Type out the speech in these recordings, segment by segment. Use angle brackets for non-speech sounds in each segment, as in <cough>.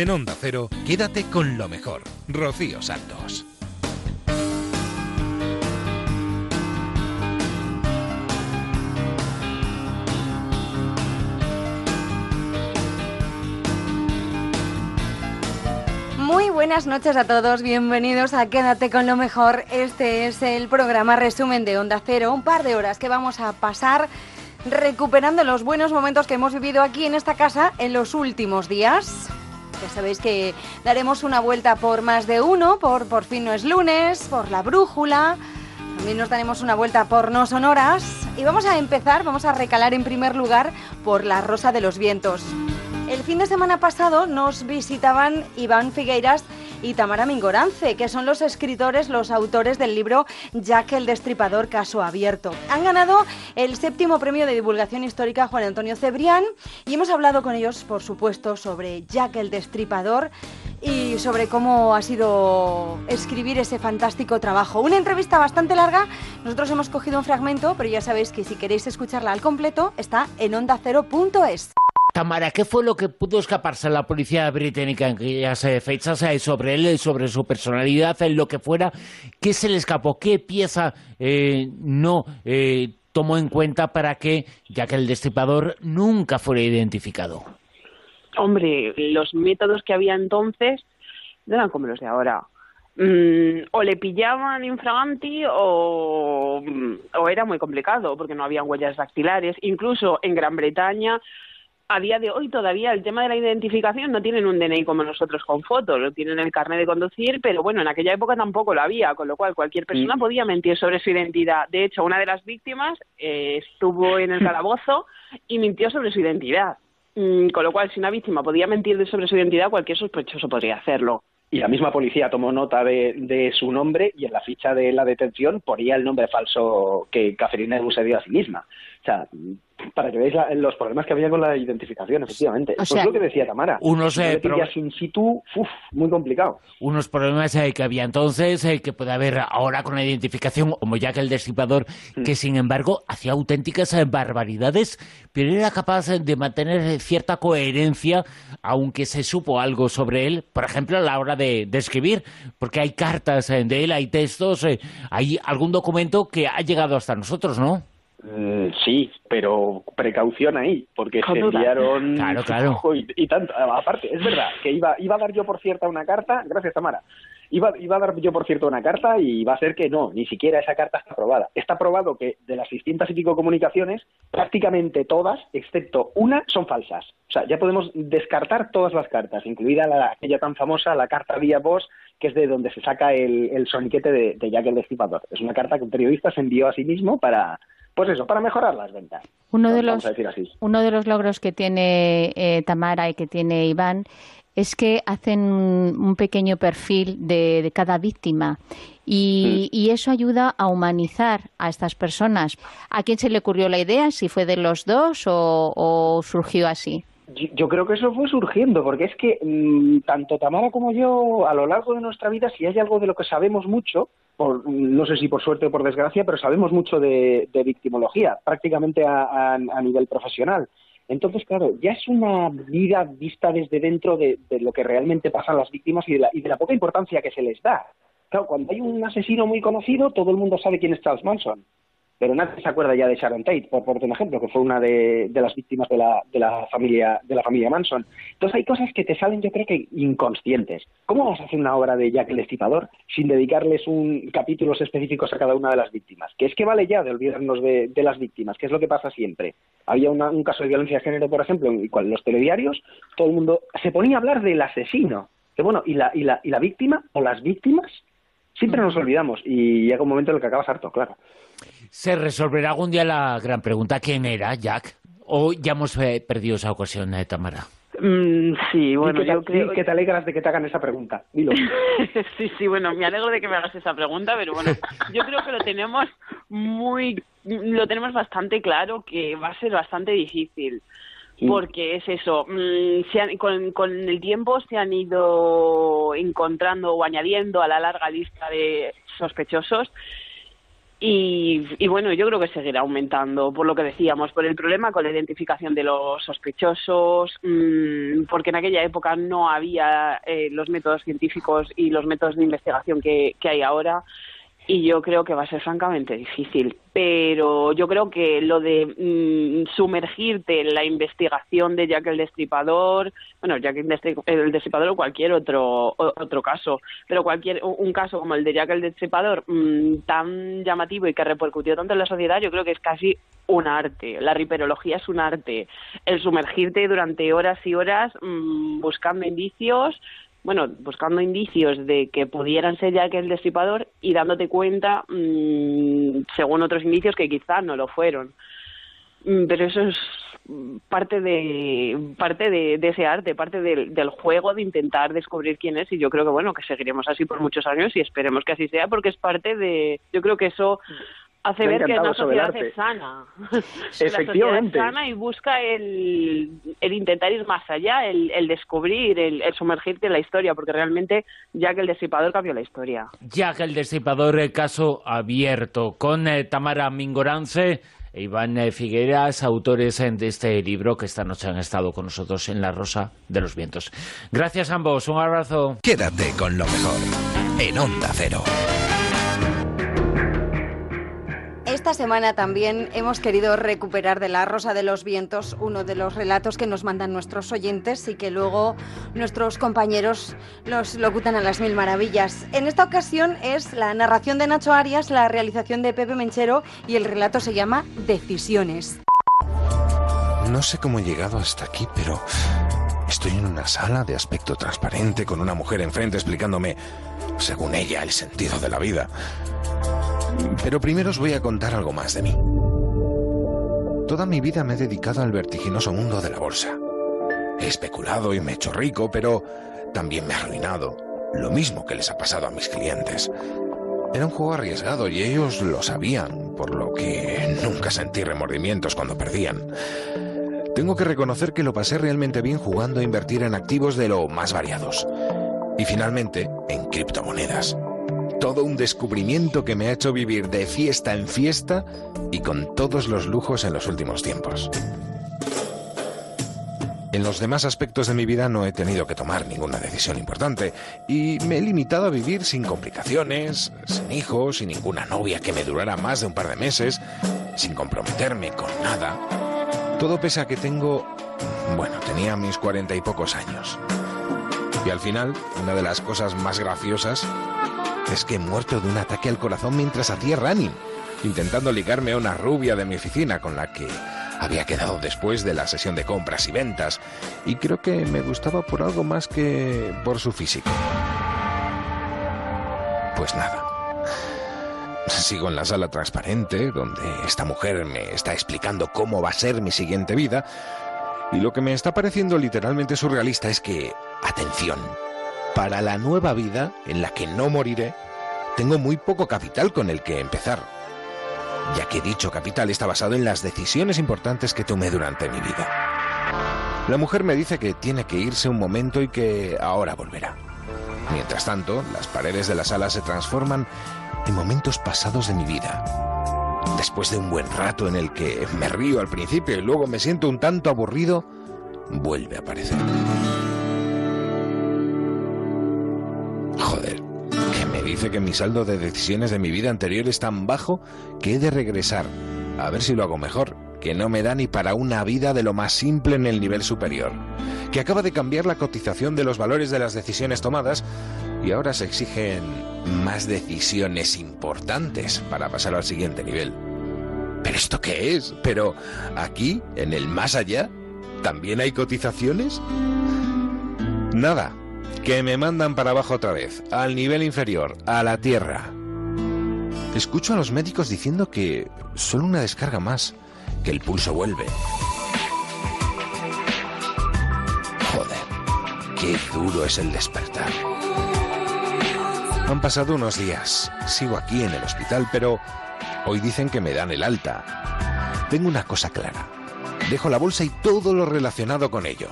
En Onda Cero, quédate con lo mejor. Rocío Santos. Muy buenas noches a todos, bienvenidos a Quédate con lo mejor. Este es el programa resumen de Onda Cero, un par de horas que vamos a pasar recuperando los buenos momentos que hemos vivido aquí en esta casa en los últimos días. Ya sabéis que daremos una vuelta por más de uno, por Por fin no es lunes, por la brújula. También nos daremos una vuelta por no sonoras. Y vamos a empezar, vamos a recalar en primer lugar por la Rosa de los Vientos. El fin de semana pasado nos visitaban Iván Figueiras y Tamara Mingorance, que son los escritores, los autores del libro Jack el Destripador Caso Abierto. Han ganado el séptimo premio de divulgación histórica Juan Antonio Cebrián y hemos hablado con ellos, por supuesto, sobre Jack el Destripador y sobre cómo ha sido escribir ese fantástico trabajo. Una entrevista bastante larga, nosotros hemos cogido un fragmento, pero ya sabéis que si queréis escucharla al completo está en ondacero.es. Tamara, ¿qué fue lo que pudo escaparse a la policía británica en aquellas eh, fechas eh, sobre él, sobre su personalidad, en lo que fuera? ¿Qué se le escapó? ¿Qué pieza eh, no tomó en cuenta para que, ya que el destripador nunca fuera identificado? Hombre, los métodos que había entonces no eran como los de ahora. Mm, o le pillaban infraganti o, o era muy complicado porque no habían huellas dactilares. Incluso en Gran Bretaña a día de hoy todavía el tema de la identificación no tienen un DNI como nosotros con fotos, lo tienen el carnet de conducir, pero bueno, en aquella época tampoco lo había, con lo cual cualquier persona Mm. podía mentir sobre su identidad. De hecho, una de las víctimas eh, estuvo en el <laughs> calabozo y mintió sobre su identidad. Mm, con lo cual, si una víctima podía mentir sobre su identidad, cualquier sospechoso podría hacerlo. y la misma policía tomó nota de, de su nombre y en la ficha de la detención ponía el nombre falso que Catherine Edu se dio a sí misma. O sea, para que veáis la- los problemas que había con la identificación, efectivamente. O Eso sea, es lo que decía Tamara. unos, eh, pro- in situ, uf, muy complicado. Unos problemas eh, que había entonces, eh, que puede haber ahora con la identificación, como ya que el destripador, que sin embargo hacía auténticas eh, barbaridades, pero era capaz de mantener cierta coherencia, aunque se supo algo sobre él, por ejemplo, a la hora de, de escribir, porque hay cartas eh, de él, hay textos, eh, hay algún documento que ha llegado hasta nosotros, ¿no? Mm, sí, pero precaución ahí, porque se duda. enviaron... Claro, claro. Ojo, Y, y tanto. Aparte, es verdad, que iba, iba a dar yo por cierta una carta, gracias Tamara, iba, iba a dar yo por cierto una carta y va a ser que no, ni siquiera esa carta está aprobada. Está aprobado que de las distintas y pico comunicaciones, prácticamente todas, excepto una, son falsas. O sea, ya podemos descartar todas las cartas, incluida la, aquella tan famosa, la carta vía voz, que es de donde se saca el, el soniquete de, de Jack el Destripador. Es una carta que un periodista se envió a sí mismo para, pues eso, para mejorar las ventas. Uno de los uno de los logros que tiene eh, Tamara y que tiene Iván es que hacen un, pequeño perfil de, de cada víctima y, y eso ayuda a humanizar a estas personas. ¿A quién se le ocurrió la idea? ¿Si fue de los dos o, o surgió así? Yo, yo creo que eso fue surgiendo, porque es que mm, tanto Tamara como yo, a lo largo de nuestra vida, si hay algo de lo que sabemos mucho, por, no sé si por suerte o por desgracia, pero sabemos mucho de, victimología, prácticamente a, nivel profesional. Entonces, claro, ya es una vida vista desde dentro de, de lo que realmente pasan las víctimas y de, la, y de la poca importancia que se les da. Claro, cuando hay un asesino muy conocido, todo el mundo sabe quién es Charles Manson pero nadie se acuerda ya de Sharon Tate, por ponerte un ejemplo, que fue una de, de las víctimas de la, de la familia de la familia Manson. Entonces hay cosas que te salen, yo creo que inconscientes. ¿Cómo vamos a hacer una obra de Jack el Destripador sin dedicarles un capítulos específicos a cada una de las víctimas? Que es que vale ya de olvidarnos de, de las víctimas, que es lo que pasa siempre. Había un caso de violencia de género, por ejemplo, en el cual los telediarios, todo el mundo se ponía a hablar del asesino. Que bueno, ¿y la, y la, y la víctima o las víctimas? Siempre nos olvidamos y llega un momento en el que acabas harto, claro. ¿Se resolverá algún día la gran pregunta quién era Jack? ¿O ya hemos eh, perdido esa ocasión, eh, Tamara? Mm, sí, bueno, yo te, creo que te alegras de que te hagan esa pregunta. Dilo. <laughs> sí, sí, bueno, me alegro de que me hagas esa pregunta, pero bueno, <laughs> yo creo que lo tenemos muy, lo tenemos bastante claro que va a ser bastante difícil. Porque es eso, mm, se han- con, con el tiempo se han ido encontrando o añadiendo a la larga lista de sospechosos Y, bueno, yo creo que seguirá aumentando, por lo que decíamos, por el problema con la identificación de los sospechosos, mm, porque en aquella época no había eh, los métodos científicos y los métodos de investigación que hay ahora y yo creo que va a ser francamente difícil. Pero yo creo que lo de mm, sumergirte en la investigación de Jack el Destripador, bueno, Jack el Destripador o cualquier otro otro caso, pero cualquier un caso como el de Jack el Destripador mm, tan llamativo y que repercutió tanto en la sociedad, yo creo que es casi un arte. La riperología es un arte. El sumergirte durante horas y horas mm, buscando indicios, bueno, buscando indicios de que pudieran ser ya que el destripador y dándote cuenta, mm, según otros indicios, que quizás no lo fueron. Mm, pero eso es parte de parte de, ese arte, parte del, del, juego de intentar descubrir quién es y yo creo que bueno que seguiremos así por muchos años y esperemos que así sea porque es parte de yo creo que eso hace ver que una sociedad es sana. <laughs> <laughs> Efectivamente. La sana y busca el, el intentar ir más allá, el, el descubrir, el, sumergirte en la historia, porque realmente ya que el Desipador cambió la historia. Ya que el Desipador, el caso abierto, con eh, Tamara Mingorance e Iván eh, Figueras, autores eh, de este libro que esta noche han estado con nosotros en La Rosa de los Vientos. Gracias a ambos, un abrazo. Quédate con lo mejor en Onda Cero. Esta semana también hemos querido recuperar de La Rosa de los Vientos uno de los relatos que nos mandan nuestros oyentes y que luego nuestros compañeros los locutan a las mil maravillas. En esta ocasión es la narración de Nacho Arias, la realización de Pepe Menchero y el relato se llama Decisiones. No sé cómo he llegado hasta aquí, pero estoy en una sala de aspecto transparente con una mujer enfrente explicándome, según ella, el sentido de la vida. Pero primero os voy a contar algo más de mí. Toda mi vida me he dedicado al vertiginoso mundo de la bolsa. He especulado y me he hecho rico, pero también me he arruinado. Lo mismo que les ha pasado a mis clientes. Era un juego arriesgado y ellos lo sabían, por lo que nunca sentí remordimientos cuando perdían. Tengo que reconocer que lo pasé realmente bien jugando a invertir en activos de lo más variados. Y finalmente, en criptomonedas todo un descubrimiento que me ha hecho vivir de fiesta en fiesta y con todos los lujos en los últimos tiempos. En los demás aspectos de mi vida no he tenido que tomar ninguna decisión importante y me he limitado a vivir sin complicaciones, sin hijos, sin ninguna novia que me durara más de un par de meses, sin comprometerme con nada. Todo pese a que tengo... bueno, tenía mis cuarenta y pocos años. Y al final, una de las cosas más graciosas es que he muerto de un ataque al corazón mientras hacía running, intentando ligarme a una rubia de mi oficina con la que había quedado después de la sesión de compras y ventas, y creo que me gustaba por algo más que por su físico. Pues nada. Sigo en la sala transparente, donde esta mujer me está explicando cómo va a ser mi siguiente vida, y lo que me está pareciendo literalmente surrealista es que, atención, para la nueva vida en la que no moriré, tengo muy poco capital con el que empezar, ya que dicho capital está basado en las decisiones importantes que tomé durante mi vida. La mujer me dice que tiene que irse un momento y que ahora volverá. Mientras tanto, las paredes de la sala se transforman en momentos pasados de mi vida. Después de un buen rato en el que me río al principio y luego me siento un tanto aburrido, vuelve a aparecer. Joder, que me dice que mi saldo de decisiones de mi vida anterior es tan bajo que he de regresar. A ver si lo hago mejor, que no me da ni para una vida de lo más simple en el nivel superior. Que acaba de cambiar la cotización de los valores de las decisiones tomadas y ahora se exigen más decisiones importantes para pasar al siguiente nivel. ¿Pero esto qué es? ¿Pero aquí, en el más allá, también hay cotizaciones? Nada, que me mandan para abajo otra vez, al nivel inferior, a la Tierra. Escucho a los médicos diciendo que solo una descarga más, que el pulso vuelve. Joder, qué duro es el despertar. Han pasado unos días, sigo aquí en el hospital, pero hoy dicen que me dan el alta. Tengo una cosa clara, dejo la bolsa y todo lo relacionado con ello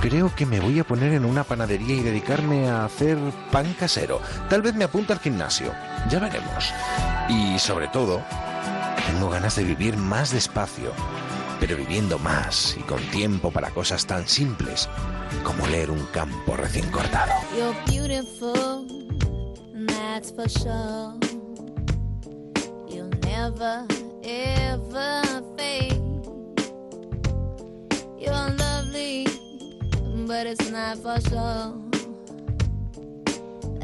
Creo que me voy a poner en una panadería y dedicarme a hacer pan casero. Tal vez me apunte al gimnasio. Ya veremos. Y sobre todo, tengo ganas de vivir más despacio, pero viviendo más y con tiempo para cosas tan simples como leer un campo recién cortado. Never, ever fade. You're lovely, but it's not for sure.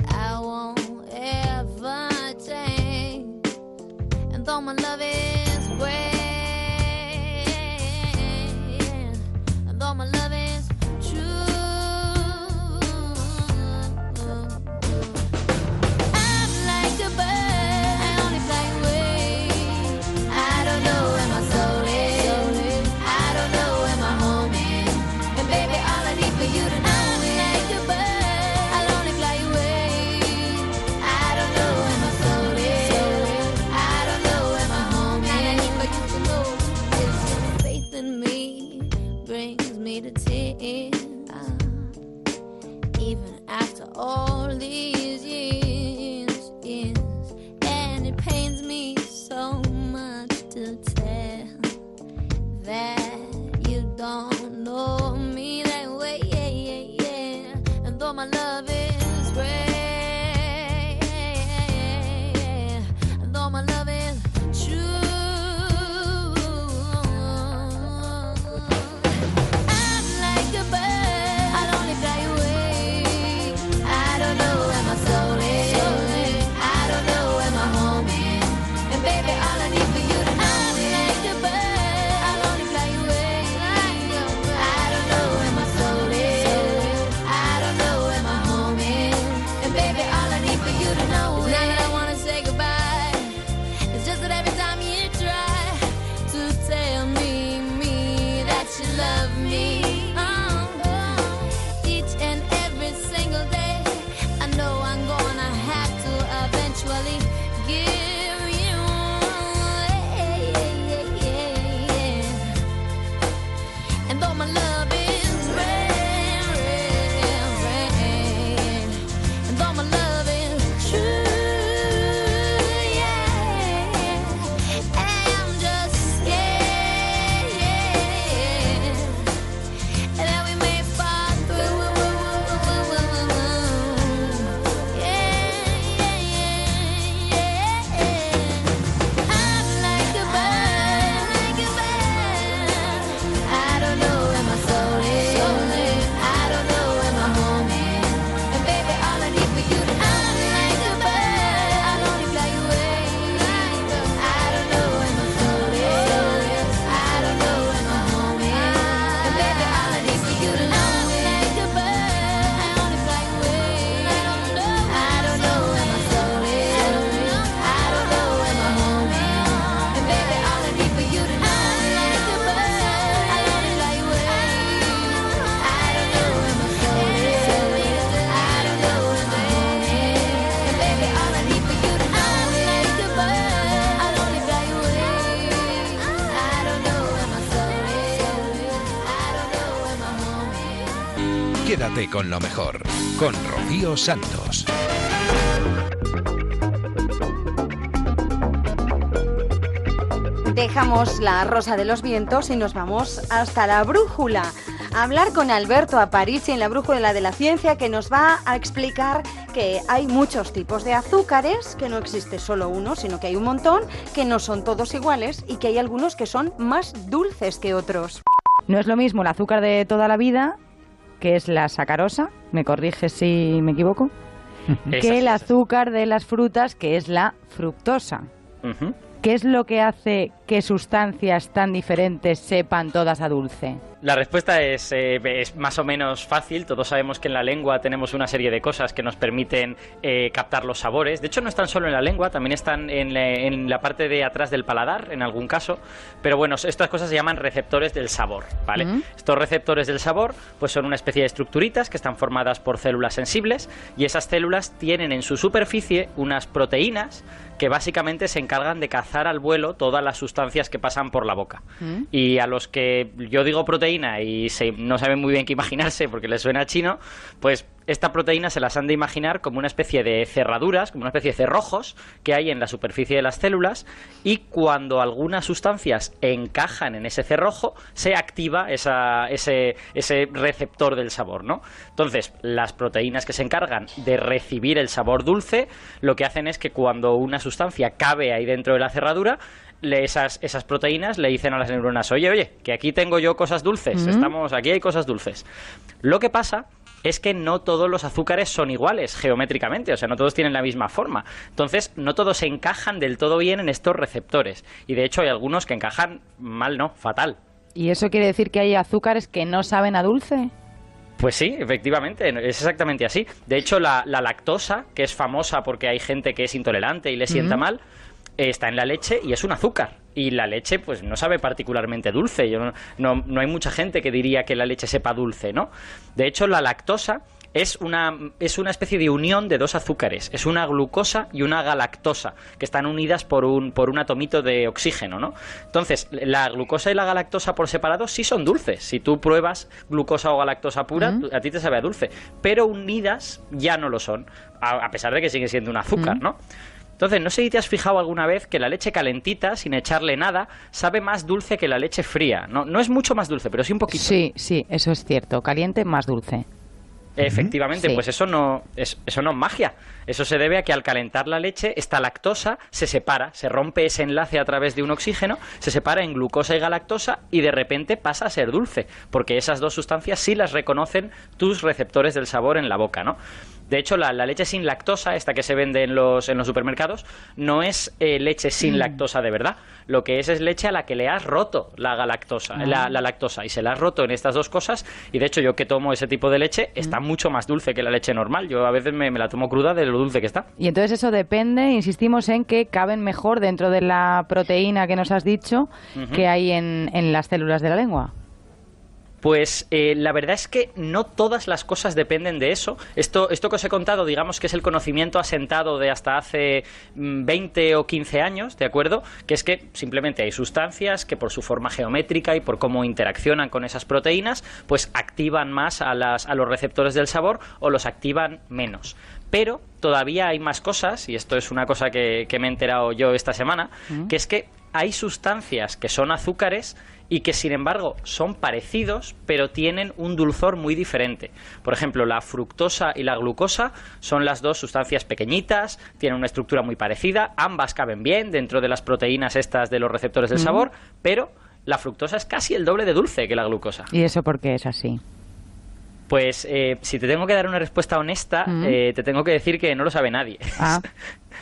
I won't ever change. And though my love is great, con lo mejor, con Rocío Santos. Dejamos la rosa de los vientos y nos vamos hasta la brújula. A hablar con Alberto Aparici en la brújula de la ciencia que nos va a explicar que hay muchos tipos de azúcares, que no existe solo uno, sino que hay un montón, que no son todos iguales y que hay algunos que son más dulces que otros. No es lo mismo el azúcar de toda la vida, que es la sacarosa, me corrige si me equivoco, <laughs> que el azúcar de las frutas, que es la fructosa. Ujú. ¿Qué es lo que hace que sustancias tan diferentes sepan todas a dulce? La respuesta es, eh, es más o menos fácil. Todos sabemos que en la lengua tenemos una serie de cosas que nos permiten eh, captar los sabores. De hecho, no están solo en la lengua, también están en la, en la parte de atrás del paladar, en algún caso. Pero bueno, estas cosas se llaman receptores del sabor, ¿vale? Estos receptores del sabor pues son una especie de estructuritas que están formadas por células sensibles y esas células tienen en su superficie unas proteínas que básicamente se encargan de cazar al vuelo todas las sustancias que pasan por la boca. Mm. Y a los que yo digo proteína y se- no saben muy bien qué imaginarse porque les suena chino, pues esta proteína se las han de imaginar como una especie de cerraduras, como una especie de cerrojos que hay en la superficie de las células y cuando algunas sustancias encajan en ese cerrojo se activa esa- ese, ese receptor del sabor, ¿no? Entonces, las proteínas que se encargan de recibir el sabor dulce, lo que hacen es que cuando una sustancia cabe ahí dentro de la cerradura, le- esas, esas proteínas le dicen a las neuronas, oye, oye, que aquí tengo yo cosas dulces, estamos, aquí hay cosas dulces. Lo que pasa es que no todos los azúcares son iguales geométricamente, o sea, no todos tienen la misma forma. Entonces, no todos se encajan del todo bien en estos receptores. Y de hecho hay algunos que encajan mal, no, fatal. ¿Y eso quiere decir que hay azúcares que no saben a dulce? Pues sí, efectivamente, es exactamente así. De hecho, la, la lactosa, que es famosa porque hay gente que es intolerante y le sienta mal, eh, está en la leche y es un azúcar. Y la leche, pues no sabe particularmente dulce. Yo no, no, no hay mucha gente que diría que la leche sepa dulce, ¿no? De hecho, la lactosa es una, es una especie de unión de dos azúcares. Es una glucosa y una galactosa, que están unidas por un, por un atomito de oxígeno, ¿no? Entonces, la glucosa y la galactosa por separado sí son dulces. Si tú pruebas glucosa o galactosa pura, a ti te sabe a dulce. Pero unidas ya no lo son, a, a pesar de que sigue siendo un azúcar. ¿no? Entonces, no sé si te has fijado alguna vez que la leche calentita, sin echarle nada, sabe más dulce que la leche fría. No, no es mucho más dulce, pero sí un poquito. Sí, sí, eso es cierto. Caliente más dulce. Efectivamente, Sí. pues eso no, es, eso no es magia. Eso se debe a que al calentar la leche, esta lactosa se separa, se rompe ese enlace a través de un oxígeno, se separa en glucosa y galactosa y de repente pasa a ser dulce, porque esas dos sustancias sí las reconocen tus receptores del sabor en la boca, ¿no? De hecho, la, la leche sin lactosa, esta que se vende en los, en los supermercados, no es eh, leche sin lactosa de verdad. Lo que es es leche a la que le has roto la galactosa, la, la lactosa. Y se la has roto en estas dos cosas. Y de hecho, yo que tomo ese tipo de leche, está mucho más dulce que la leche normal. Yo a veces me, me la tomo cruda de lo dulce que está. Y entonces eso depende, insistimos en que caben mejor dentro de la proteína que nos has dicho que hay en, en las células de la lengua. Pues eh, la verdad es que no todas las cosas dependen de eso. Esto, esto que os he contado, digamos que es el conocimiento asentado de hasta hace mm, 20 o 15 años, ¿de acuerdo? Que es que simplemente hay sustancias que por su forma geométrica y por cómo interaccionan con esas proteínas, pues activan más a, las, a los receptores del sabor o los activan menos. Pero todavía hay más cosas, y esto es una cosa que, que me he enterado yo esta semana, Mm. que es que hay sustancias que son azúcares y que sin embargo son parecidos pero tienen un dulzor muy diferente. Por ejemplo, la fructosa y la glucosa son las dos sustancias pequeñitas, tienen una estructura muy parecida, ambas caben bien dentro de las proteínas estas de los receptores del Mm. sabor, pero la fructosa es casi el doble de dulce que la glucosa. ¿Y eso por qué es así? Pues eh, si te tengo que dar una respuesta honesta, Mm. eh, te tengo que decir que no lo sabe nadie. Ah. <laughs>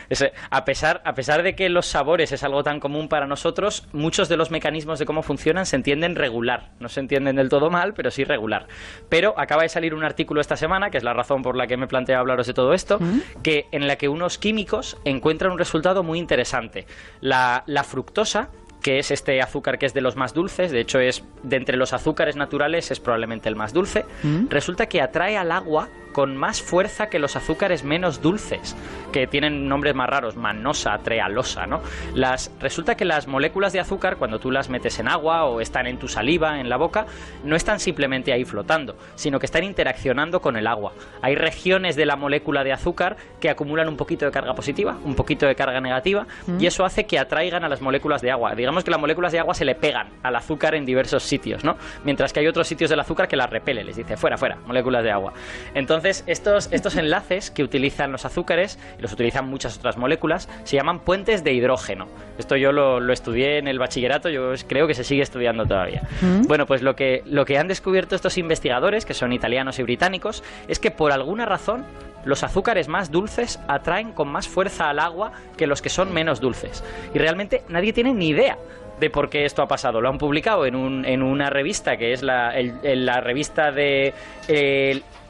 Es, a, pesar, a pesar de que los sabores es algo tan común para nosotros, muchos de los mecanismos de cómo funcionan se entienden regular. No se entienden del todo mal, pero sí regular. Pero acaba de salir un artículo esta semana, que es la razón por la que me planteo hablaros de todo esto, que en la que unos químicos encuentran un resultado muy interesante. La, la fructosa que es este azúcar que es de los más dulces, de hecho es de entre los azúcares naturales es probablemente el más dulce, Mm. resulta que atrae al agua con más fuerza que los azúcares menos dulces, que tienen nombres más raros, manosa, trealosa, ¿no? Las, resulta que las moléculas de azúcar, cuando tú las metes en agua o están en tu saliva, en la boca, no están simplemente ahí flotando, sino que están interaccionando con el agua. Hay regiones de la molécula de azúcar que acumulan un poquito de carga positiva, un poquito de carga negativa, y eso hace que atraigan a las moléculas de agua. Digamos que las moléculas de agua se le pegan al azúcar en diversos sitios, ¿no? Mientras que hay otros sitios del azúcar que las repele, les dice, fuera, fuera, moléculas de agua. Entonces, estos, estos <laughs> enlaces que utilizan los azúcares, y los utilizan muchas otras moléculas, se llaman puentes de hidrógeno. Esto yo lo, lo estudié en el bachillerato, yo creo que se sigue estudiando todavía. Bueno, pues lo que, lo que han descubierto estos investigadores, que son italianos y británicos, es que por alguna razón los azúcares más dulces atraen con más fuerza al agua que los que son menos dulces. Y realmente nadie tiene ni idea de por qué esto ha pasado. Lo han publicado en, un, en una revista que es la, el- el- la revista de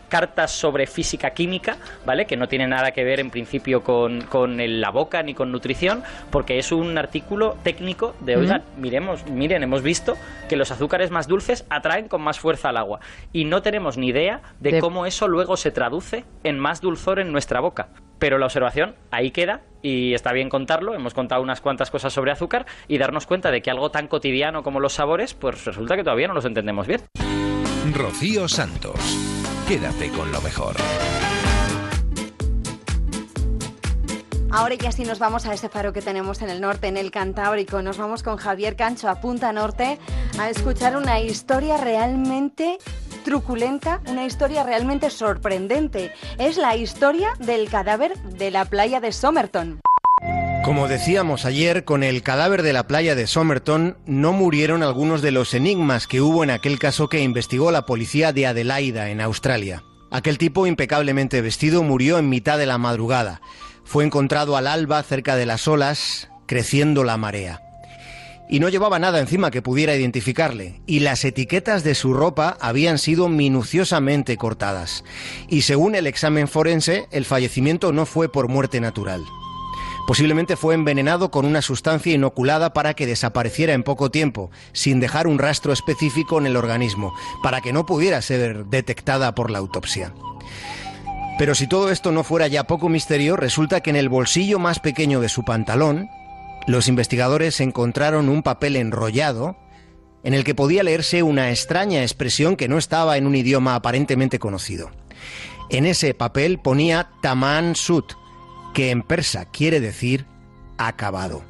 cartas sobre física química, ¿vale? Que no tiene nada que ver en principio con, con el- la boca ni con nutrición, porque es un artículo técnico de, oigan, miremos, miren, hemos visto que los azúcares más dulces atraen con más fuerza al agua. Y no tenemos ni idea de, De- cómo eso luego se traduce en más dulzor en nuestra boca. Pero la observación ahí queda y está bien contarlo. Hemos contado unas cuantas cosas sobre azúcar y darnos cuenta de que algo tan cotidiano como los sabores, pues resulta que todavía no los entendemos bien. Rocío Santos. Quédate con lo mejor. Ahora ya sí nos vamos a ese faro que tenemos en el norte, en el Cantábrico. Nos vamos con Javier Cancho a Punta Norte a escuchar una historia realmente truculenta, una historia realmente sorprendente. Es la historia del cadáver de la playa de Somerton. Como decíamos ayer, con el cadáver de la playa de Somerton no murieron algunos de los enigmas que hubo en aquel caso que investigó la policía de Adelaida, en Australia. Aquel tipo impecablemente vestido murió en mitad de la madrugada. Fue encontrado al alba cerca de las olas, creciendo la marea. Y no llevaba nada encima que pudiera identificarle, y las etiquetas de su ropa habían sido minuciosamente cortadas. Y según el examen forense, el fallecimiento no fue por muerte natural. Posiblemente fue envenenado con una sustancia inoculada para que desapareciera en poco tiempo, sin dejar un rastro específico en el organismo, para que no pudiera ser detectada por la autopsia. Pero si todo esto no fuera ya poco misterio, resulta que en el bolsillo más pequeño de su pantalón, los investigadores encontraron un papel enrollado en el que podía leerse una extraña expresión que no estaba en un idioma aparentemente conocido. En ese papel ponía Taman Sut, que en persa quiere decir acabado.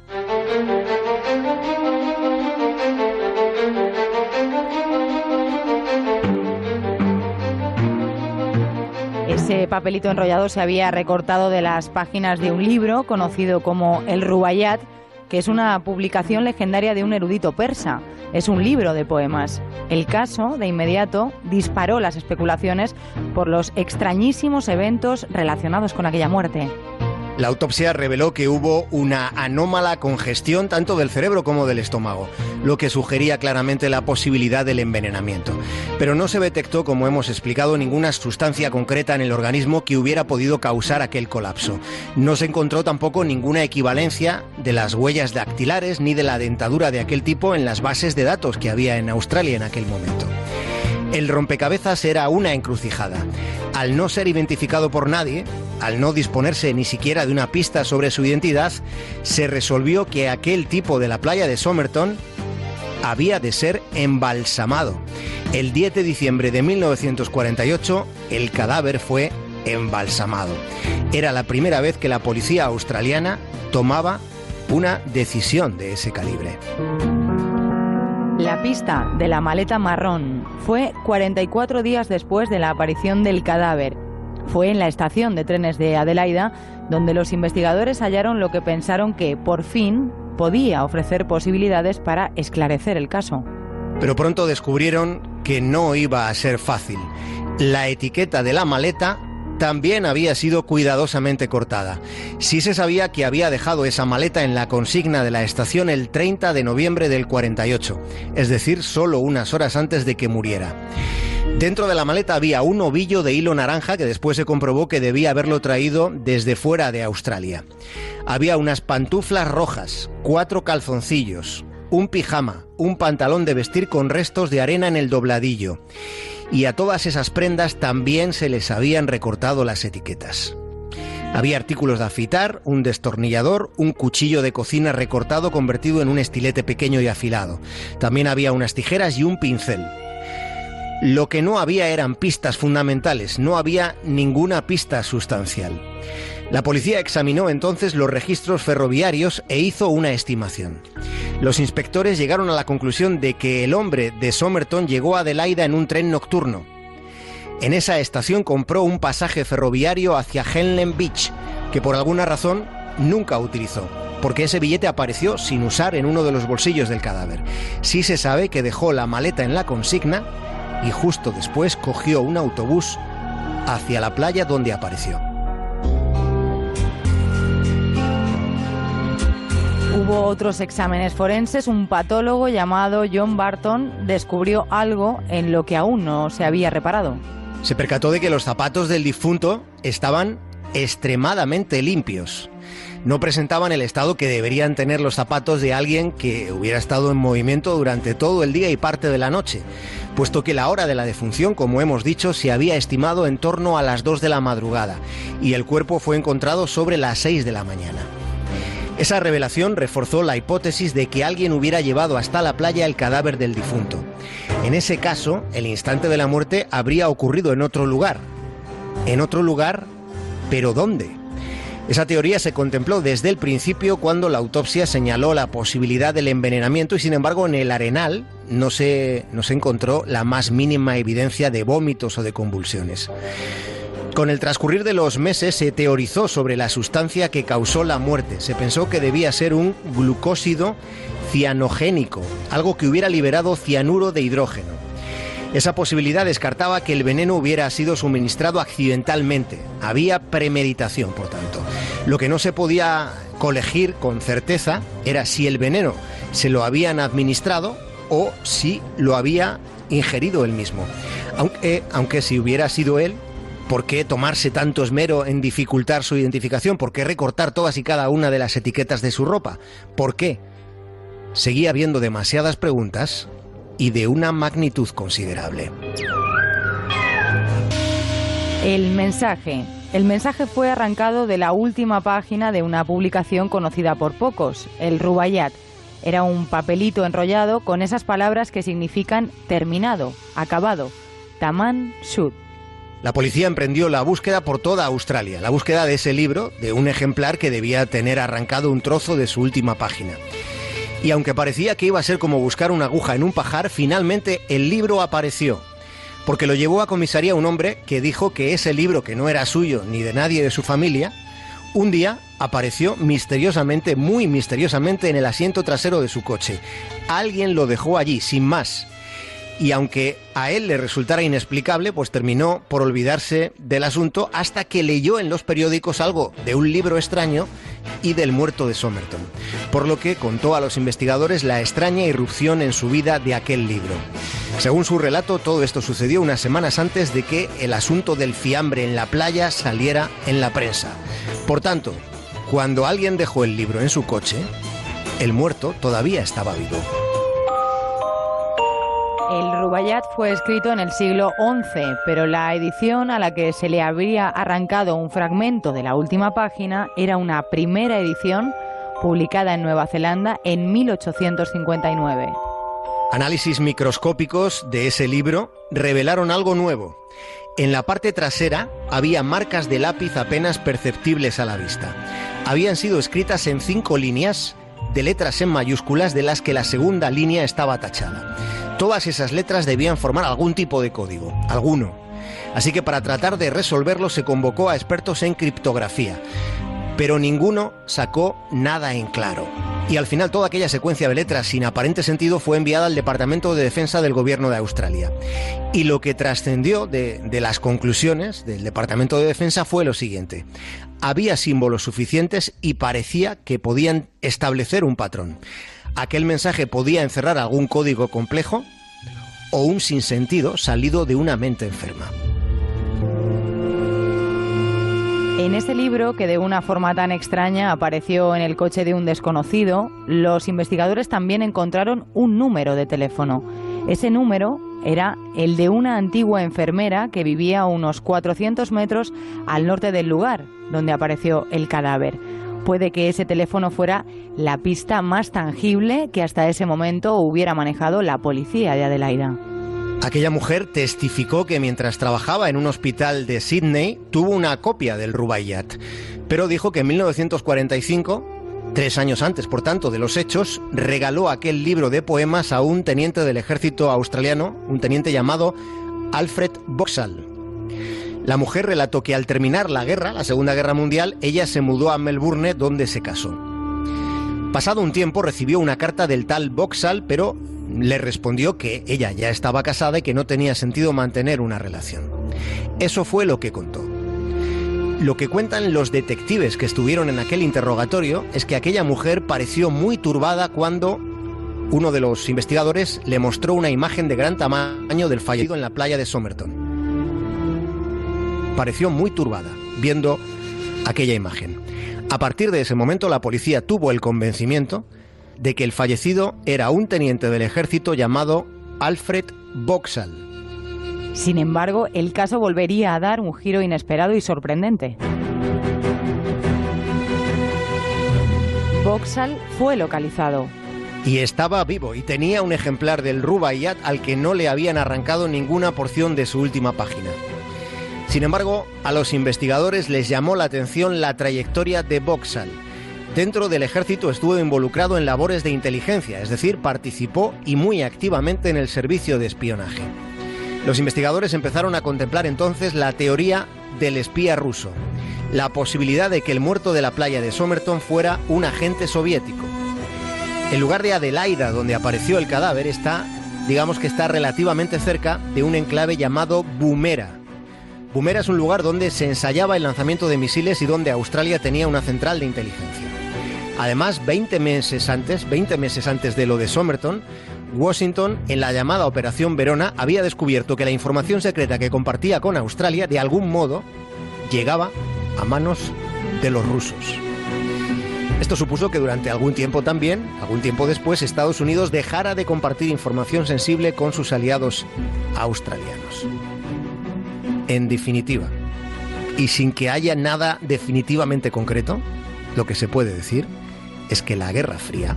Ese papelito enrollado se había recortado de las páginas de un libro conocido como El Rubayat, que es una publicación legendaria de un erudito persa. Es un libro de poemas. El caso, de inmediato, disparó las especulaciones por los extrañísimos eventos relacionados con aquella muerte. La autopsia reveló que hubo una anómala congestión tanto del cerebro como del estómago, lo que sugería claramente la posibilidad del envenenamiento. Pero no se detectó, como hemos explicado, ninguna sustancia concreta en el organismo que hubiera podido causar aquel colapso. No se encontró tampoco ninguna equivalencia de las huellas dactilares ni de la dentadura de aquel tipo en las bases de datos que había en Australia en aquel momento. El rompecabezas era una encrucijada. Al no ser identificado por nadie, al no disponerse ni siquiera de una pista sobre su identidad, se resolvió que aquel tipo de la playa de Somerton había de ser embalsamado. El 10 de diciembre de 1948, el cadáver fue embalsamado. Era la primera vez que la policía australiana tomaba una decisión de ese calibre. La pista de la maleta marrón fue 44 días después de la aparición del cadáver. Fue en la estación de trenes de Adelaida donde los investigadores hallaron lo que pensaron que, por fin, podía ofrecer posibilidades para esclarecer el caso. Pero pronto descubrieron que no iba a ser fácil. La etiqueta de la maleta también había sido cuidadosamente cortada. Sí se sabía que había dejado esa maleta en la consigna de la estación el 30 de noviembre del 48, es decir, solo unas horas antes de que muriera. Dentro de la maleta había un ovillo de hilo naranja que después se comprobó que debía haberlo traído desde fuera de Australia. Había unas pantuflas rojas, cuatro calzoncillos, un pijama, un pantalón de vestir con restos de arena en el dobladillo. Y a todas esas prendas también se les habían recortado las etiquetas. Había artículos de afitar, un destornillador, un cuchillo de cocina recortado convertido en un estilete pequeño y afilado. También había unas tijeras y un pincel. Lo que no había eran pistas fundamentales, no había ninguna pista sustancial. La policía examinó entonces los registros ferroviarios e hizo una estimación. Los inspectores llegaron a la conclusión de que el hombre de Somerton llegó a Adelaida en un tren nocturno. En esa estación compró un pasaje ferroviario hacia Henlem Beach, que por alguna razón nunca utilizó, porque ese billete apareció sin usar en uno de los bolsillos del cadáver. Sí se sabe que dejó la maleta en la consigna y justo después cogió un autobús hacia la playa donde apareció. Hubo otros exámenes forenses. Un patólogo llamado John Barton descubrió algo en lo que aún no se había reparado. Se percató de que los zapatos del difunto estaban extremadamente limpios. no presentaban el estado que deberían tener los zapatos de alguien que hubiera estado en movimiento durante todo el día y parte de la noche, puesto que la hora de la defunción, como hemos dicho, se había estimado en torno a las 2 de la madrugada y el cuerpo fue encontrado sobre las 6 de la mañana. Esa revelación reforzó la hipótesis de que alguien hubiera llevado hasta la playa el cadáver del difunto. En ese caso, el instante de la muerte habría ocurrido en otro lugar. En otro lugar, pero ¿dónde? Esa teoría se contempló desde el principio cuando la autopsia señaló la posibilidad del envenenamiento y sin embargo en el arenal no se, no se encontró la más mínima evidencia de vómitos o de convulsiones. Con el transcurrir de los meses se teorizó sobre la sustancia que causó la muerte. Se pensó que debía ser un glucósido cianogénico, algo que hubiera liberado cianuro de hidrógeno. Esa posibilidad descartaba que el veneno hubiera sido suministrado accidentalmente. Había premeditación, por tanto. Lo que no se podía colegir con certeza era si el veneno se lo habían administrado o si lo había ingerido él mismo. Aunque, aunque si hubiera sido él, ¿Por qué tomarse tanto esmero en dificultar su identificación? ¿Por qué recortar todas y cada una de las etiquetas de su ropa? ¿Por qué? Seguía habiendo demasiadas preguntas y de una magnitud considerable. El mensaje. El mensaje fue arrancado de la última página de una publicación conocida por pocos, el Rubayat. Era un papelito enrollado con esas palabras que significan terminado, acabado. Taman Sud. La policía emprendió la búsqueda por toda Australia, la búsqueda de ese libro, de un ejemplar que debía tener arrancado un trozo de su última página. Y aunque parecía que iba a ser como buscar una aguja en un pajar, finalmente el libro apareció. Porque lo llevó a comisaría un hombre que dijo que ese libro, que no era suyo ni de nadie de su familia, un día apareció misteriosamente, muy misteriosamente, en el asiento trasero de su coche. Alguien lo dejó allí, sin más y aunque a él le resultara inexplicable, pues terminó por olvidarse del asunto hasta que leyó en los periódicos algo de un libro extraño y del muerto de Somerton, por lo que contó a los investigadores la extraña irrupción en su vida de aquel libro. Según su relato, todo esto sucedió unas semanas antes de que el asunto del fiambre en la playa saliera en la prensa. Por tanto, cuando alguien dejó el libro en su coche, el muerto todavía estaba vivo. El Rubayat fue escrito en el siglo XI, pero la edición a la que se le habría arrancado un fragmento de la última página era una primera edición publicada en Nueva Zelanda en 1859. Análisis microscópicos de ese libro revelaron algo nuevo. En la parte trasera había marcas de lápiz apenas perceptibles a la vista. Habían sido escritas en cinco líneas de letras en mayúsculas de las que la segunda línea estaba tachada. Todas esas letras debían formar algún tipo de código, alguno. Así que para tratar de resolverlo se convocó a expertos en criptografía, pero ninguno sacó nada en claro. Y al final toda aquella secuencia de letras sin aparente sentido fue enviada al Departamento de Defensa del Gobierno de Australia. Y lo que trascendió de, de las conclusiones del Departamento de Defensa fue lo siguiente. Había símbolos suficientes y parecía que podían establecer un patrón. Aquel mensaje podía encerrar algún código complejo o un sinsentido salido de una mente enferma. En ese libro, que de una forma tan extraña apareció en el coche de un desconocido, los investigadores también encontraron un número de teléfono. Ese número era el de una antigua enfermera que vivía a unos 400 metros al norte del lugar donde apareció el cadáver. Puede que ese teléfono fuera la pista más tangible que hasta ese momento hubiera manejado la policía de Adelaida. Aquella mujer testificó que mientras trabajaba en un hospital de Sydney tuvo una copia del Rubaiyat, pero dijo que en 1945, tres años antes por tanto de los hechos, regaló aquel libro de poemas a un teniente del ejército australiano, un teniente llamado Alfred Boxall. La mujer relató que al terminar la guerra, la Segunda Guerra Mundial, ella se mudó a Melbourne donde se casó. Pasado un tiempo recibió una carta del tal Boxall, pero le respondió que ella ya estaba casada y que no tenía sentido mantener una relación. Eso fue lo que contó. Lo que cuentan los detectives que estuvieron en aquel interrogatorio es que aquella mujer pareció muy turbada cuando uno de los investigadores le mostró una imagen de gran tamaño del fallecido en la playa de Somerton. Pareció muy turbada viendo aquella imagen. A partir de ese momento la policía tuvo el convencimiento de que el fallecido era un teniente del ejército llamado Alfred Boxall. Sin embargo, el caso volvería a dar un giro inesperado y sorprendente. Boxall fue localizado. Y estaba vivo y tenía un ejemplar del Rubaiyat al que no le habían arrancado ninguna porción de su última página. Sin embargo, a los investigadores les llamó la atención la trayectoria de Boxall. Dentro del ejército estuvo involucrado en labores de inteligencia, es decir, participó y muy activamente en el servicio de espionaje. Los investigadores empezaron a contemplar entonces la teoría del espía ruso, la posibilidad de que el muerto de la playa de Somerton fuera un agente soviético. El lugar de Adelaida, donde apareció el cadáver, está, digamos que está relativamente cerca de un enclave llamado Bumera. Bumera es un lugar donde se ensayaba el lanzamiento de misiles y donde Australia tenía una central de inteligencia. Además, 20 meses antes, 20 meses antes de lo de Somerton, Washington, en la llamada Operación Verona, había descubierto que la información secreta que compartía con Australia, de algún modo, llegaba a manos de los rusos. Esto supuso que durante algún tiempo también, algún tiempo después, Estados Unidos dejara de compartir información sensible con sus aliados australianos. En definitiva, y sin que haya nada definitivamente concreto, lo que se puede decir es que la Guerra Fría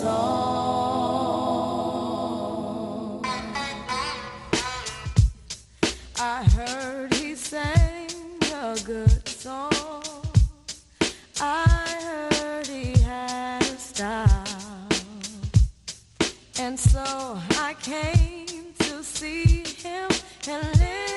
song. I heard he sang a good song. I heard he had a style. And so I came to see him and listen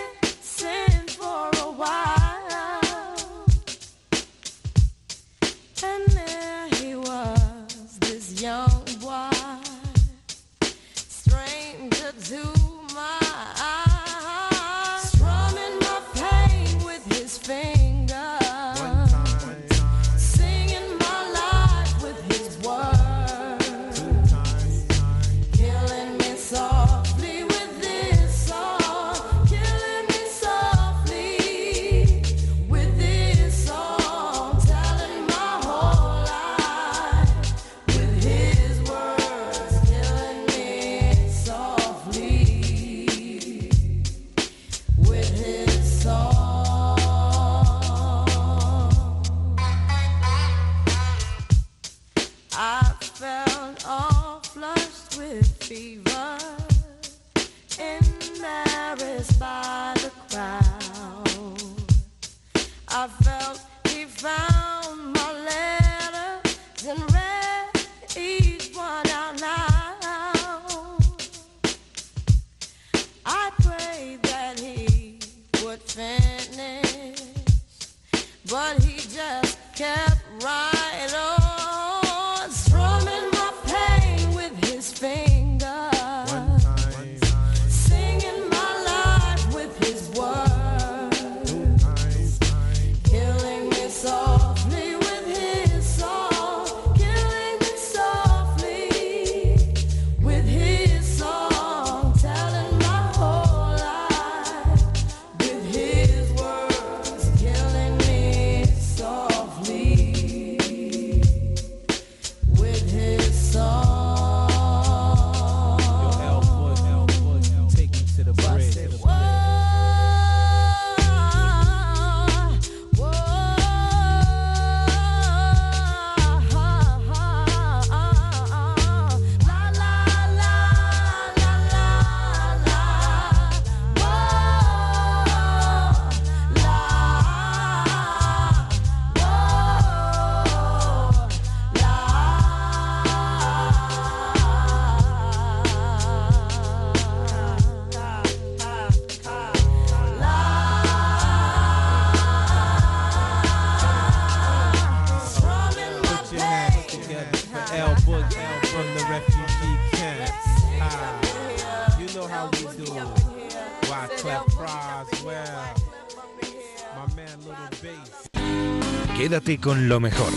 Con lo mejor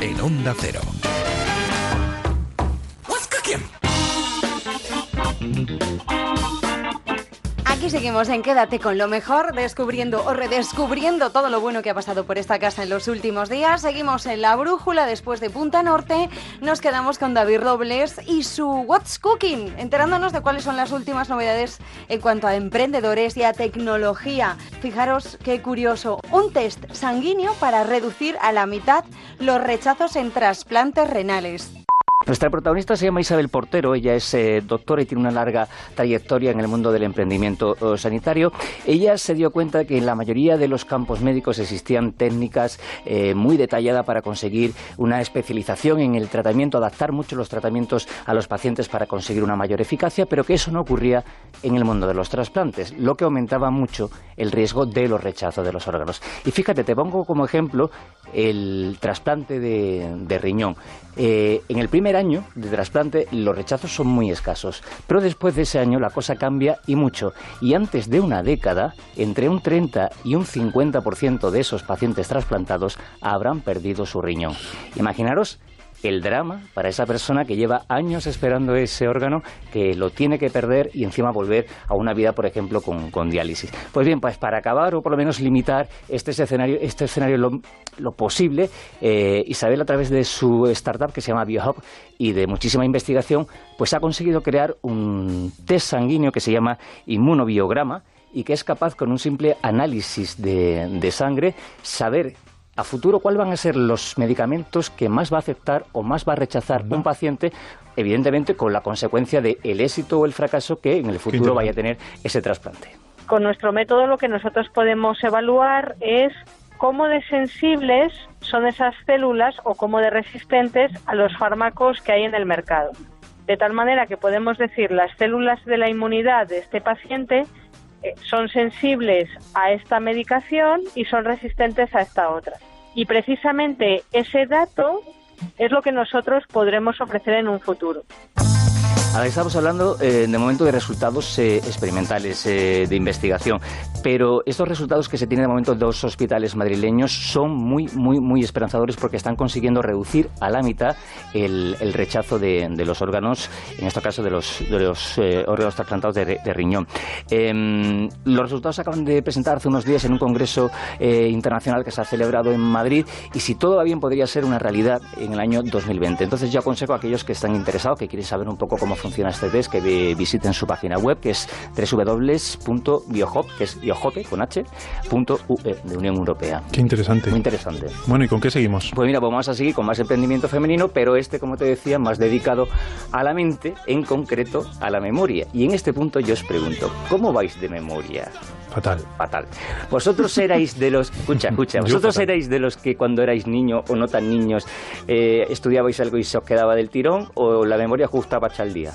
en Onda Cero. Aquí seguimos en Quédate con lo mejor, descubriendo o redescubriendo todo lo bueno que ha pasado por esta casa en los últimos días. Seguimos en la brújula después de Punta Norte. Nos quedamos con David Robles y su What's Cooking, enterándonos de cuáles son las últimas novedades en cuanto a emprendedores y a tecnología. Fijaros qué curioso, un test sanguíneo para reducir a la mitad los rechazos en trasplantes renales. Nuestra protagonista se llama Isabel Portero, ella es eh, doctora y tiene una larga trayectoria en el mundo del emprendimiento eh, sanitario. Ella se dio cuenta que en la mayoría de los campos médicos existían técnicas eh, muy detalladas para conseguir una especialización en el tratamiento, adaptar mucho los tratamientos a los pacientes para conseguir una mayor eficacia, pero que eso no ocurría en el mundo de los trasplantes, lo que aumentaba mucho el riesgo de los rechazos de los órganos. Y fíjate, te pongo como ejemplo el trasplante de, de riñón. Eh, en el primer año de trasplante los rechazos son muy escasos, pero después de ese año la cosa cambia y mucho. Y antes de una década, entre un 30 y un 50% de esos pacientes trasplantados habrán perdido su riñón. Imaginaros el drama para esa persona que lleva años esperando ese órgano, que lo tiene que perder y encima volver a una vida, por ejemplo, con, con diálisis. Pues bien, pues para acabar o por lo menos limitar este escenario, este escenario lo, lo posible, eh, Isabel a través de su startup que se llama BioHub y de muchísima investigación, pues ha conseguido crear un test sanguíneo que se llama inmunobiograma y que es capaz con un simple análisis de, de sangre saber a futuro cuáles van a ser los medicamentos que más va a aceptar o más va a rechazar un paciente, evidentemente con la consecuencia de el éxito o el fracaso que en el futuro vaya a tener ese trasplante. Con nuestro método lo que nosotros podemos evaluar es cómo de sensibles son esas células o cómo de resistentes a los fármacos que hay en el mercado. De tal manera que podemos decir las células de la inmunidad de este paciente son sensibles a esta medicación y son resistentes a esta otra. Y precisamente ese dato es lo que nosotros podremos ofrecer en un futuro. Ahora estamos hablando eh, de momento de resultados eh, experimentales eh, de investigación, pero estos resultados que se tienen de momento en dos hospitales madrileños son muy, muy, muy esperanzadores porque están consiguiendo reducir a la mitad el, rechazo de, los órganos, en este caso de los, órganos trasplantados de, de riñón. Em, los resultados se acaban de presentar hace unos días en un congreso internacional que se ha celebrado en Madrid y si todo va bien podría ser una realidad en el año 2020. Entonces yo aconsejo a aquellos que están interesados, que quieren saber un poco cómo funciona este test, que vi- visiten su página web, que es www.biohop, que es biohope, con h, punto UE, de Unión Europea. Qué interesante. Muy interesante. Bueno, ¿y con qué seguimos? Pues mira, pues vamos a seguir con más emprendimiento femenino, pero este, como te decía, más dedicado a la mente, en concreto a la memoria. Y en este punto yo os pregunto, ¿cómo vais de memoria? Fatal. Fatal. Vosotros erais de los... Escucha, escucha. Vosotros erais de los que cuando erais niño o no tan niños eh, estudiabais algo y se os quedaba del tirón o la memoria justa para el día.